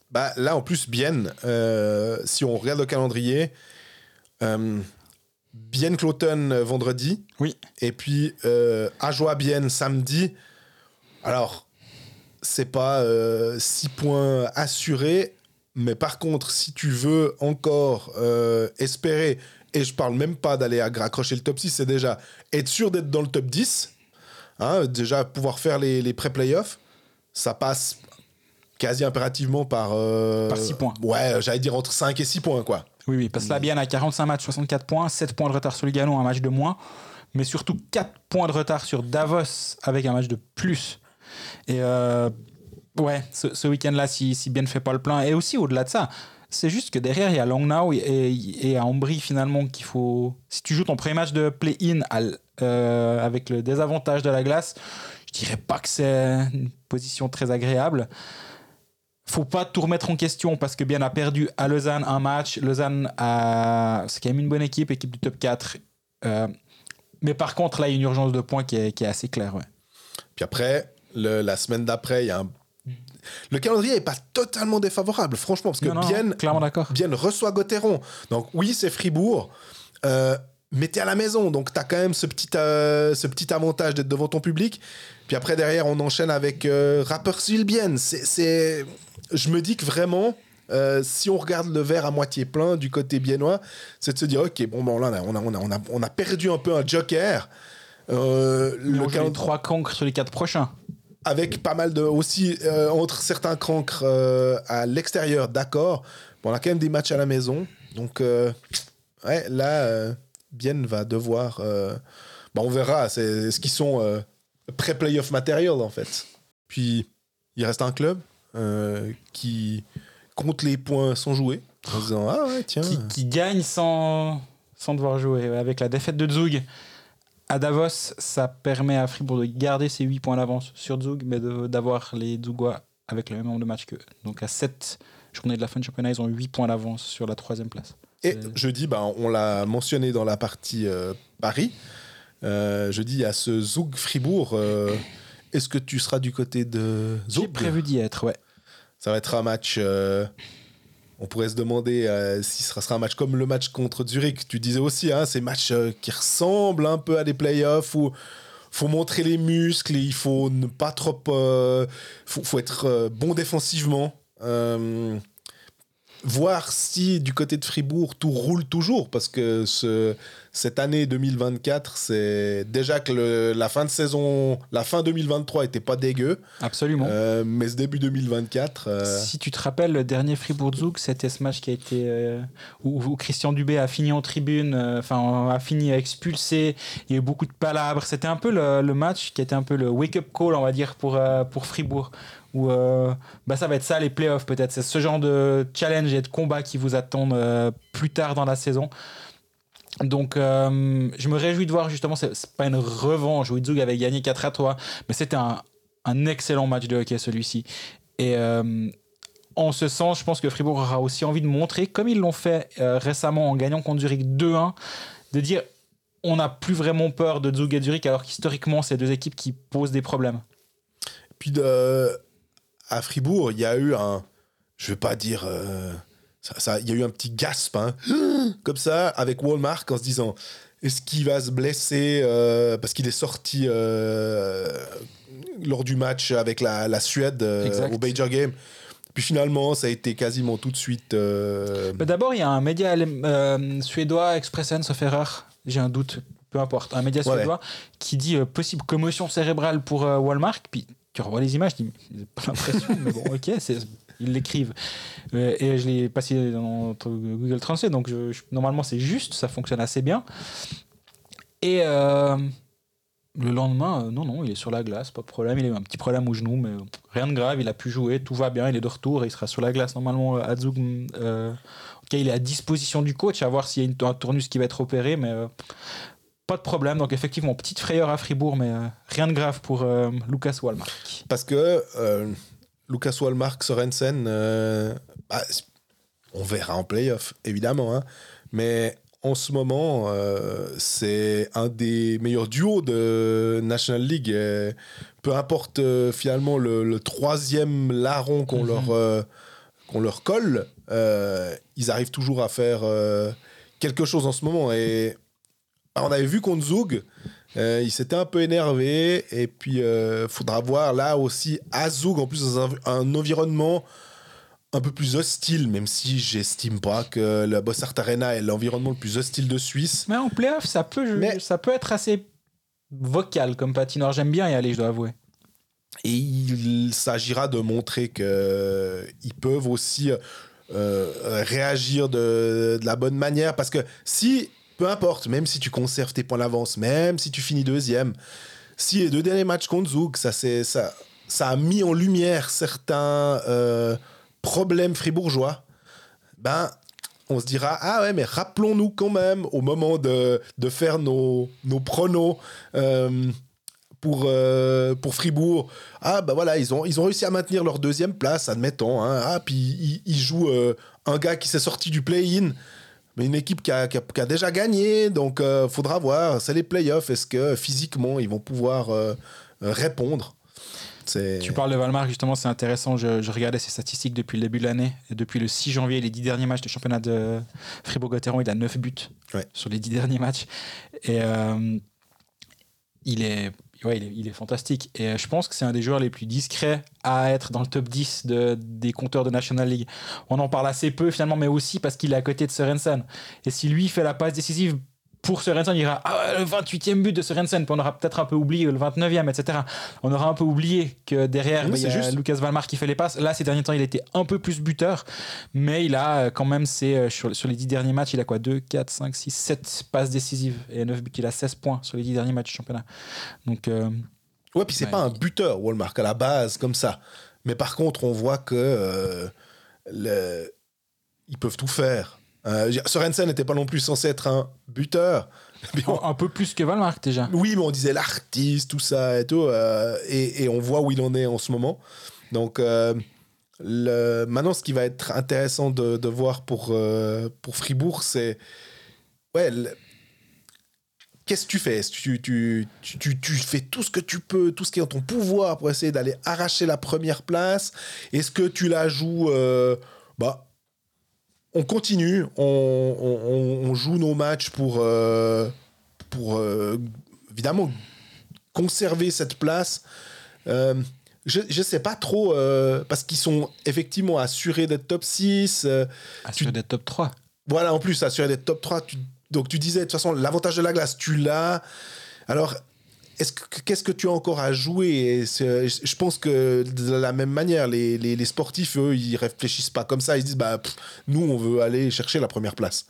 Bah, là, en plus, bien, euh, si on regarde le calendrier, euh, bien Cloton euh, vendredi, Oui. et puis euh, Ajoie bien samedi. Alors, c'est pas 6 points assurés, mais par contre, si tu veux encore espérer, et je parle même pas d'aller à- accrocher le top 6, c'est déjà être sûr d'être dans le top 10, hein, déjà pouvoir faire les, les pré-playoffs, ça passe quasi impérativement par... euh, Par six points. Ouais, j'allais dire entre 5 et 6 points, quoi. Oui, oui, parce que la Bienne a 45 matchs, 64 points, 7 points de retard sur Lugano, un match de moins, mais surtout 4 points de retard sur Davos avec un match de plus. Et euh, ouais, ce, ce week-end-là, si, si Bien fait pas le plein, et aussi au-delà de ça, c'est juste que derrière, il y a Langnau et, et à Ambry finalement qu'il faut. Si tu joues ton premier match de play-in euh, avec le désavantage de la glace, je dirais pas que c'est une position très agréable faut pas tout remettre en question parce que bien a perdu à Lausanne un match. Lausanne c'est quand même une bonne équipe, équipe du top 4. Euh, mais par contre, là, il y a une urgence de points qui est, assez claire. Puis après, la semaine d'après, il y a un... Le calendrier n'est pas totalement défavorable, franchement, parce que Non, non, bien, clairement d'accord. bien reçoit Gauthieron. Donc oui, c'est Fribourg, euh, mais t'es à la maison, donc t'as quand même ce petit, euh, ce petit avantage d'être devant ton public. Puis après, derrière, on enchaîne avec euh, Rapperswil-Bienne. C'est, c'est... Je me dis que vraiment... euh, si on regarde le verre à moitié plein du côté biennois, c'est de se dire ok bon bon là on a, on a, on a, on a perdu un peu un joker. Euh, le on joue les calendrier- trois cancres sur les quatre prochains. Avec pas mal de aussi euh, entre certains cancres euh, à l'extérieur, d'accord. Bon, on a quand même des matchs à la maison, donc euh, ouais, là, euh, Bien va devoir. bah, on verra. C'est ce qu'ils sont pré-playoff matériel en fait. Puis il reste un club qui compte les points sans jouer, en ah tiens. Qui, gagne sans, sans devoir jouer. Avec la défaite de Zug à Davos, ça permet à Fribourg de garder ses 8 points d'avance sur Zug, mais de- d'avoir les Zugois avec le même nombre de matchs qu'eux. Donc à 7 journées de la fin du championnat, ils ont 8 points d'avance sur la troisième place. Et jeudi, bah, on l'a mentionné dans la partie euh, Paris. Euh, jeudi, il y a ce Zoug Fribourg. euh, Est-ce que tu seras du côté de J'ai Zoug prévu d'y être, ouais. Ça va être un match. On pourrait se demander euh, si ce sera un match comme le match contre Zurich. Tu disais aussi, hein, ces matchs euh, qui ressemblent un peu à des playoffs où faut montrer les muscles, il faut ne pas trop. euh, faut, être bon défensivement. Voir si du côté de Fribourg tout roule toujours parce que ce, cette année 2024 c'est déjà que le- la fin de saison la fin 2023 était pas dégueu Absolument. euh, mais ce début 2024 euh, Si tu te rappelles, le dernier Fribourg-Zoug, c'était ce match qui a été euh, où, où Christian Dubé a fini en tribune, enfin a fini expulsé. Il y a eu beaucoup de palabres. C'était un peu le, le match qui était un peu le wake-up call, on va dire, pour, pour Fribourg. Où euh, bah, ça va être ça les playoffs peut-être. C'est ce genre de challenge et de combat qui vous attendent euh, plus tard dans la saison. Donc, euh, je me réjouis de voir justement, c'est pas une revanche où avait gagné 4 à 3, mais c'était un, excellent match de hockey celui-ci. Et en ce sens, je pense que Fribourg aura aussi envie de montrer, comme ils l'ont fait récemment en gagnant contre Zurich 2-1, de dire on n'a plus vraiment peur de Zug et Zurich, alors qu'historiquement, c'est deux équipes qui posent des problèmes. Puis à Fribourg, il y a eu un. Je vais pas dire. euh, ça, ça- il y a eu un petit gasp, hein, [GASPS] comme ça, avec Walmart en se disant est-ce qu'il va se blesser euh, parce qu'il est sorti euh, lors du match avec la, la Suède au Major Game Puis finalement, ça a été quasiment tout de suite. euh, D'abord, il y a un média euh, suédois, Expressen, sauf erreur, j'ai un doute, peu importe, un média Ouais. suédois qui dit euh, possible commotion cérébrale pour Walmart. Puis tu revois les images, tu j'ai pas l'impression, mais bon, ok, ils l'écrivent. Euh, et je l'ai passé dans Google Translate, donc je- normalement c'est juste, ça fonctionne assez bien. Et euh, le lendemain, euh, non, non, il est sur la glace, pas de problème. Il a eu un petit problème au genou, mais rien de grave. Il a pu jouer, tout va bien, il est de retour et il sera sur la glace normalement à Zug. euh, ok, il est à disposition du coach, à voir s'il y a une- un tournus qui va être opéré, mais pas de problème. Donc effectivement, petite frayeur à Fribourg, mais euh, rien de grave pour euh, Lucas Walmark. Parce que euh, Lucas Wallmark, Sorensen, bah, on verra en playoff, évidemment. hein. mais en ce moment, c'est un des meilleurs duos de National League. et peu importe finalement le, le troisième larron qu'on Mhm. leur, qu'on leur colle, ils arrivent toujours à faire quelque chose en ce moment. Et on avait vu contre Zug, euh, il s'était un peu énervé et puis euh, faudra voir là aussi à Zug en plus dans un, un environnement un peu plus hostile même si j'estime pas que la Bossart Arena est l'environnement le plus hostile de Suisse. Mais en playoff, ça peut, Mais- ça peut être assez vocal comme patinoire. J'aime bien y aller, je dois avouer. Et il s'agira de montrer que ils peuvent aussi euh, réagir de, de la bonne manière parce que si peu importe, même si tu conserves tes points d'avance, même si tu finis deuxième, si les deux derniers matchs contre Zug, ça, ça, ça a mis en lumière certains euh, problèmes fribourgeois, ben, on se dira Ah ouais, mais rappelons-nous quand même au moment de, faire nos, nos pronos euh, pour, euh, pour Fribourg. Ah bah voilà, ils ont, réussi à maintenir leur deuxième place, admettons. hein. Ah, puis ils, jouent un gars qui s'est sorti du play-in. Mais une équipe qui a, qui a- qui a déjà gagné, donc euh, faudra voir. C'est les playoffs. Est-ce que physiquement ils vont pouvoir euh, répondre? Tu parles de Valmar, justement, c'est intéressant. Je, je regardais ses statistiques depuis le début de l'année. Depuis le 6 janvier, les 10 derniers matchs de championnat de Fribourg-Gotteron, il a 9 buts Ouais. sur les 10 derniers matchs. Et euh, il, est, ouais, il, est, fantastique. Et euh, je pense que c'est un des joueurs les plus discrets à être dans le top 10 de, des compteurs de National League. On en parle assez peu, finalement, mais aussi parce qu'il est à côté de Sorensen. Et si lui fait la passe décisive pour Sorensen, il dira Ah, le 28e but de Sorensen, puis on aura peut-être un peu oublié le 29e, etc. On aura un peu oublié que derrière, Oui, bah, il y a juste. Lucas Valmar qui fait les passes. Là, ces derniers temps, il était un peu plus buteur, mais il a euh, quand même, euh, sur, sur les 10 derniers matchs, il a quoi? 2, 4, 5, 6, 7 passes décisives et 9 buts. Il a 16 points sur les 10 derniers matchs du championnat. Donc, euh, Ouais, puis c'est Ouais. pas un buteur, Walmart, à la base, comme ça. Mais par contre, on voit que euh, le- ils peuvent tout faire. Euh, Sorensen n'était pas non plus censé être un buteur. [LAUGHS] On- un, peu plus que Valmar déjà. oui, mais on disait l'artiste, tout ça et tout. euh, et, et on voit où il en est en ce moment. Donc, euh, le, maintenant, ce qui va être intéressant de, de voir pour, euh, pour Fribourg, c'est. Ouais, le- Qu'est-ce que tu fais? Tu, tu, tu, tu- tu fais tout ce que tu peux, tout ce qui est en ton pouvoir pour essayer d'aller arracher la première place? Est-ce que tu la joues bah, On continue, on, on- on- on joue nos matchs pour, euh, pour euh, évidemment conserver cette place. Euh, je ne sais pas trop, parce qu'ils sont effectivement assurés d'être top 6. euh, Assuré d'être top 3. voilà, en plus, assuré d'être top 3. tu- donc tu disais, de toute façon, l'avantage de la glace, tu l'as. Alors, est-ce que- qu'est-ce que tu as encore à jouer? Et Je pense que de la même manière, les, les- les sportifs, eux, ils réfléchissent pas comme ça. Ils se disent, bah, pff, nous, on veut aller chercher la première place.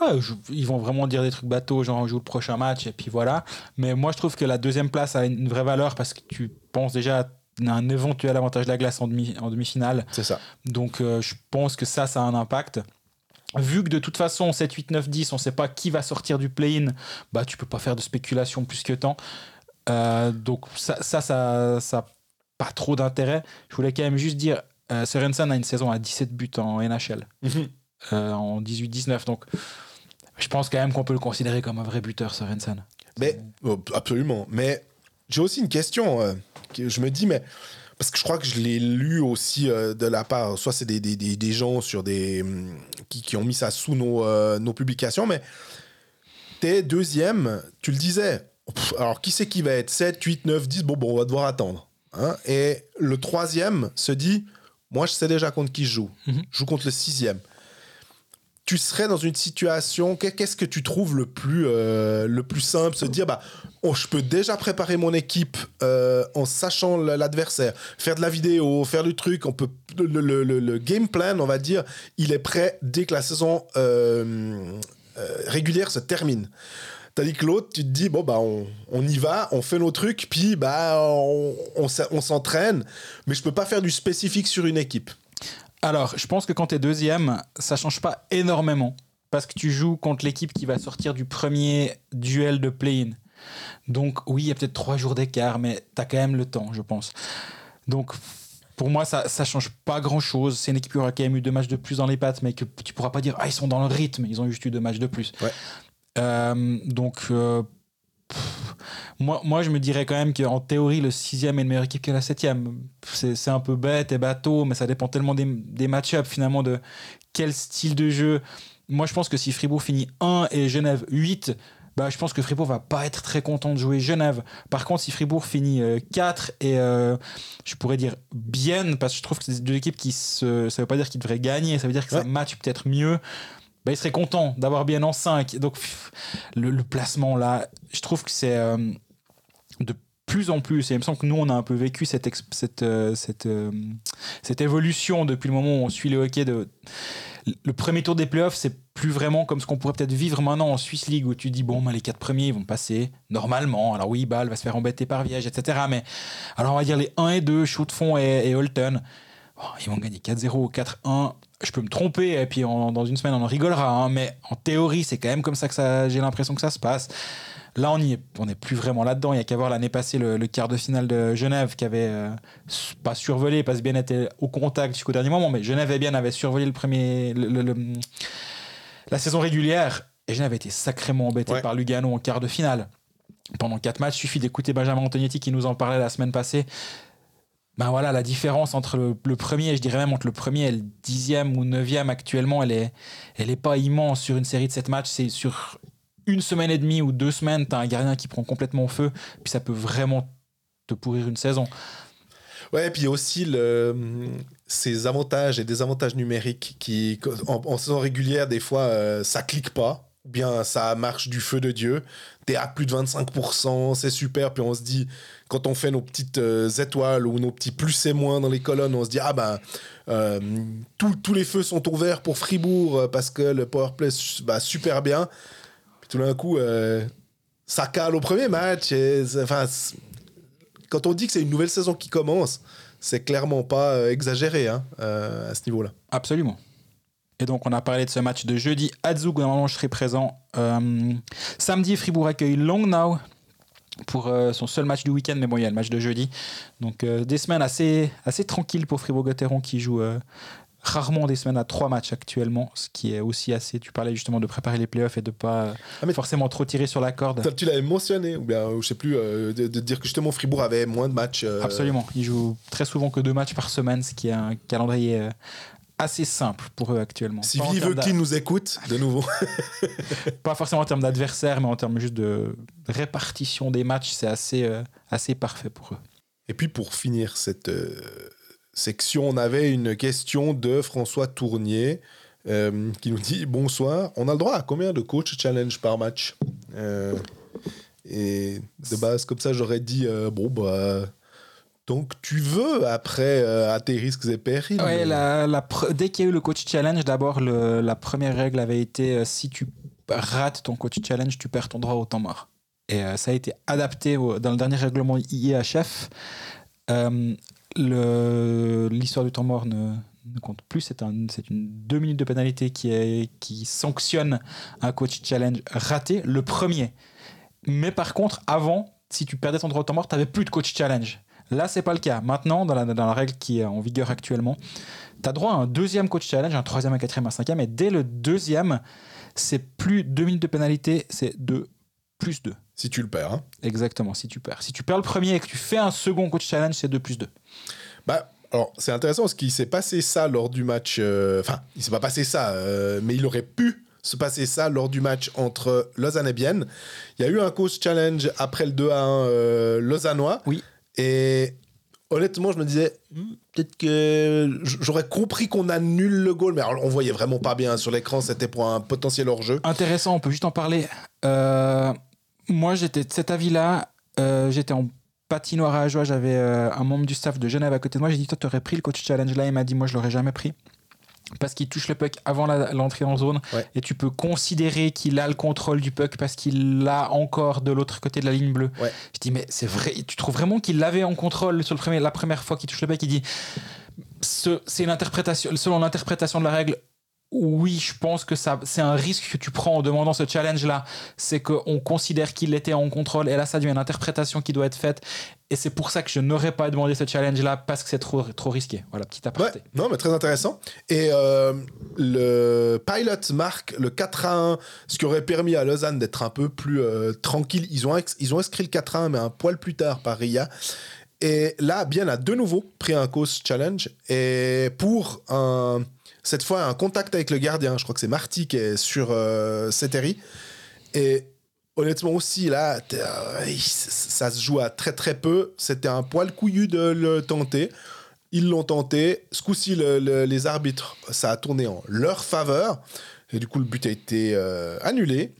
Ouais, je- ils vont vraiment dire des trucs bateaux, genre on joue le prochain match et puis voilà. Mais moi je trouve que la deuxième place a une vraie valeur parce que tu penses déjà à un éventuel avantage de la glace en, demi, en demi-finale. C'est ça. Donc euh, je pense que ça, ça a un impact. Vu que de toute façon 7, 8, 9, 10, on sait pas qui va sortir du play-in, bah tu peux pas faire de spéculation plus que tant. Euh, donc ça, ça, ça, ça pas trop d'intérêt. Je voulais quand même juste dire Euh, Sorensen a une saison à 17 buts en NHL, euh, en 18-19. Donc, je pense quand même qu'on peut le considérer comme un vrai buteur, Sorensen. Mais, oh, absolument. Mais j'ai aussi une question. euh, que je me dis, mais. Parce que je crois que je l'ai lu aussi euh, de la part. Soit c'est des, des, des, des gens sur des, hum, qui, qui ont mis ça sous nos, euh, nos publications, mais t'es deuxième, tu le disais. Pff, alors, qui c'est qui va être 7, 8, 9, 10 Bon, bon, on va devoir attendre. hein. Et le troisième se dit Moi, je sais déjà contre qui je joue. Mhm. Je joue contre le sixième tu serais dans une situation, qu'est- qu'est-ce que tu trouves le plus, euh, le plus simple? Se dire, bah, oh, je peux déjà préparer mon équipe euh, en sachant l'adversaire, faire de la vidéo, faire du truc, on peut, le, game plan, on va dire, il est prêt dès que la saison euh, régulière se termine. Tandis que l'autre, tu te dis, bon, bah, on, on y va, on fait nos trucs, puis bah, on, s'entraîne, mais je peux pas faire du spécifique sur une équipe. Alors, je pense que quand tu es deuxième, ça change pas énormément. Parce que tu joues contre l'équipe qui va sortir du premier duel de play-in. Donc, oui, il y a peut-être trois jours d'écart, mais tu as quand même le temps, je pense. Donc, pour moi, ça ne change pas grand-chose. C'est une équipe qui aura quand même eu deux matchs de plus dans les pattes, mais que tu pourras pas dire Ah, ils sont dans le rythme, ils ont juste eu deux matchs de plus. Ouais. Euh, donc, euh, pff, moi, moi, je me dirais quand même qu'en théorie, le sixième est une meilleure équipe que la septième. C'est c'est un peu bête et bateau, mais ça dépend tellement des, des match-ups, finalement, de quel style de jeu. Moi, je pense que si Fribourg finit 1 et Genève 8, bah, je pense que Fribourg va pas être très content de jouer Genève. Par contre, si Fribourg finit euh, 4 et euh, je pourrais dire bien, parce que je trouve que c'est deux équipes qui se. Ça veut pas dire qu'ils devraient gagner, ça veut dire que ça match peut-être mieux. Bah, il serait content d'avoir bien en 5. Donc, le, placement là, je trouve que c'est euh, de plus en plus, et il me semble que nous, on a un peu vécu euh, euh, cette évolution depuis le moment où on suit le hockey. De, le premier tour des playoffs, c'est plus vraiment comme ce qu'on pourrait peut-être vivre maintenant en Swiss League, où tu dis, bon, les quatre premiers, ils vont passer normalement. Alors oui, Bâle va se faire embêter par Viège, etc. Mais alors, on va dire les 1 et 2, Shootfond et, et Holton, bon, ils vont gagner 4-0 ou 4-1. Je peux me tromper, et puis dans une semaine, on en rigolera. hein, mais en théorie, c'est quand même comme ça que ça, j'ai l'impression que ça se passe. Là, on y est, on n'est plus vraiment là-dedans. Il y a qu'à voir l'année passée le, le quart de finale de Genève qui avait euh, pas survolé parce que bien était au contact jusqu'au dernier moment, mais Genève et bien avait survolé le premier, le- le- le- la saison régulière et Genève a été sacrément embêté Ouais. par Lugano en quart de finale. Pendant quatre matchs, suffit d'écouter Benjamin Antonietti qui nous en parlait la semaine passée. Ben voilà, la différence entre le, le premier, je dirais même entre le premier et le dixième ou neuvième actuellement, elle est, elle est pas immense sur une série de sept matchs. C'est sur une semaine et demie ou deux semaines, t'as un gardien qui prend complètement feu, puis ça peut vraiment te pourrir une saison. Ouais, et puis aussi ces avantages et désavantages numériques qui, en, en saison régulière, des fois, euh, ça clique pas. Ou bien ça marche du feu de Dieu. T'es à plus de 25%, c'est super. Puis on se dit, quand on fait nos petites euh, étoiles ou nos petits plus et moins dans les colonnes, on se dit, ah ben, euh, tous- les feux sont ouverts pour Fribourg euh, parce que le powerplay va super bien. Puis tout d'un coup, ça cale au premier match. Enfin, quand on dit que c'est une nouvelle saison qui commence, c'est clairement pas exagéré hein, à ce niveau-là. Absolument. Et donc, on a parlé de ce match de jeudi à Zug, normalement je serai présent. Euh, samedi, Fribourg accueille Longnau pour euh, son seul match du week-end, mais bon, il y a le match de jeudi. Donc, euh, des semaines assez, assez tranquilles pour Fribourg-Gotteron qui joue rarement des semaines à trois matchs actuellement, ce qui est aussi assez. Tu parlais justement de préparer les playoffs et de pas Ah, mais- forcément trop tirer sur la corde. Tu l'avais mentionné, ou bien je sais plus, euh, de, de dire que justement Fribourg avait moins de matchs. euh, Absolument. Ils jouent très souvent que deux matchs par semaine, ce qui est un calendrier assez simple pour eux actuellement. Si d'a- qui nous écoute, de nouveau. [LAUGHS] pas forcément en termes d'adversaire, mais en termes juste de répartition des matchs, c'est assez, euh, assez parfait pour eux. Et puis pour finir cette euh, section, on avait une question de François Tournier euh, qui nous dit Bonsoir, on a le droit à combien de coach challenge par match? Euh, Et de base, comme ça, j'aurais dit euh, Bon, bah. Donc tu veux après euh, à tes risques et périls. La, dès qu'il y a eu le coach challenge, d'abord, la première règle avait été euh, si tu rates ton coach challenge, tu perds ton droit au temps mort. Et euh, ça a été adapté dans le dernier règlement IEHF. L'histoire du temps mort ne, compte plus. C'est un, c'est une deux minutes de pénalité qui, qui sanctionne un coach challenge raté, le premier. Mais par contre, avant, si tu perdais ton droit au temps mort, tu n'avais plus de coach challenge. Là, c'est pas le cas. Maintenant, dans la, dans la règle qui est en vigueur actuellement, tu as droit à un deuxième coach challenge, un troisième, un quatrième, un cinquième, et dès le deuxième, c'est plus deux minutes de pénalité, c'est 2 plus 2. Si tu le perds. Hein. Exactement, si tu perds. Si tu perds le premier et que tu fais un second coach challenge, c'est 2 plus 2. Bah, alors, c'est intéressant parce qu'il s'est passé ça lors du match. euh, Enfin, il s'est pas passé ça, euh, mais il aurait pu se passer ça lors du match entre Lausanne et Bienne. Il y a eu un coach challenge après le 2 à 1 euh, lausannois. Oui. Et honnêtement, je me disais, Hmm, peut-être que j'aurais compris qu'on annule le goal, mais on voyait vraiment pas bien sur l'écran, c'était pour un potentiel hors-jeu. Intéressant, on peut juste en parler. Euh, moi, j'étais de cet avis-là. Euh, j'étais en patinoire à Ajoie. J'avais euh, un membre du staff de Genève à côté de moi. J'ai dit Toi, tu aurais pris le coach challenge là Il m'a dit Moi, je l'aurais jamais pris. Parce qu'il touche le puck avant l'entrée en zone. Ouais. Et tu peux considérer qu'il a le contrôle du puck parce qu'il l'a encore de l'autre côté de la ligne bleue. Ouais. Je dis Mais c'est vrai. Tu trouves vraiment qu'il l'avait en contrôle sur le premier, la première fois qu'il touche le puck? Il dit ce- C'est une interprétation. Selon l'interprétation de la règle, oui, je pense que ça, c'est un risque que tu prends en demandant ce challenge-là. C'est qu'on considère qu'il était en contrôle et là, ça devient une interprétation qui doit être faite. Et c'est pour ça que je n'aurais pas demandé ce challenge-là parce que c'est trop, trop risqué. Voilà, petit Ouais, aparté. non, mais très intéressant. Et euh, le Pilot marque le 4 à 1, ce qui aurait permis à Lausanne d'être un peu plus euh, tranquille. Ils ont, ils ont inscrit le 4 à 1, mais un poil plus tard par Ria. Et là, Bien a de nouveau pris un coast challenge. Et pour un, cette fois, un contact avec le gardien, je crois que c'est Marty qui est sur euh. Et honnêtement aussi, là, euh, ça se joue à très très peu. C'était un poil couillu de le tenter. Ils l'ont tenté. Ce coup-ci, le- le- les arbitres, ça a tourné en leur faveur. Et du coup, le but a été euh, annulé.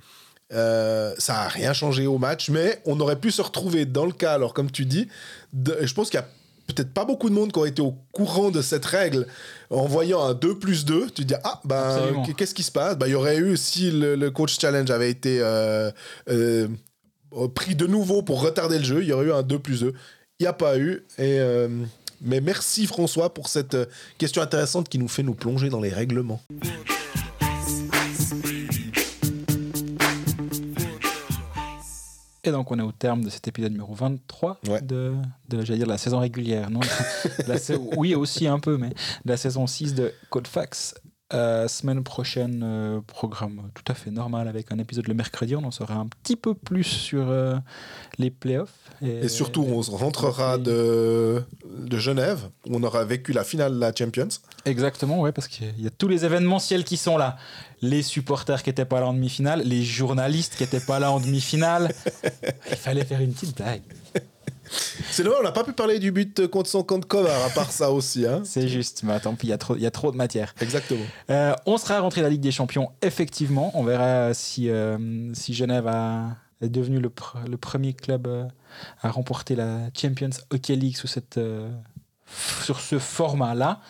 Euh, ça n'a rien changé au match, mais on aurait pu se retrouver dans le cas, alors comme tu dis, je pense qu'il y a peut-être pas beaucoup de monde qui aurait été au courant de cette règle en voyant un 2 plus 2. Tu te dis, ah, ben, qu'est-ce qui se passe? Ben, Il y aurait eu, si le, le coach challenge avait été euh, euh, pris de nouveau pour retarder le jeu, il y aurait eu un 2 plus 2. Il n'y a pas eu. Et, euh, mais merci François pour cette question intéressante qui nous fait nous plonger dans les règlements. Et donc, on est au terme de cet épisode numéro 23 Ouais. de, dire, la saison régulière. Non? La oui, aussi un peu, mais de la saison 6 de Code Fax. Euh, semaine prochaine, euh, programme tout à fait normal avec un épisode le mercredi. On en saura un petit peu plus sur euh, les playoffs. Et surtout, on rentrera de, de Genève, où on aura vécu la finale de la Champions. Exactement, ouais, parce qu'il y a tous les événementiels qui sont là. Les supporters qui n'étaient pas là en demi-finale, les journalistes qui n'étaient pas là en demi-finale. [LAUGHS] Il fallait faire une petite blague. C'est dommage, on n'a pas pu parler du but contre son camp de Kovar, à part ça aussi. Hein. [LAUGHS] C'est juste, mais tant pis, il y, a trop- y a trop de matière. Exactement. Euh, on sera rentré à la Ligue des Champions, effectivement. On verra si, euh, si Genève a, est devenu le, pr- le premier club euh, à remporter la Champions Hockey League sous cette, sur ce format-là.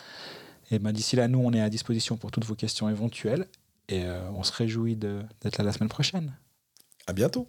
Et ben, d'ici là, nous, on est à disposition pour toutes vos questions éventuelles. Et on se réjouit de- d'être là la semaine prochaine. À bientôt.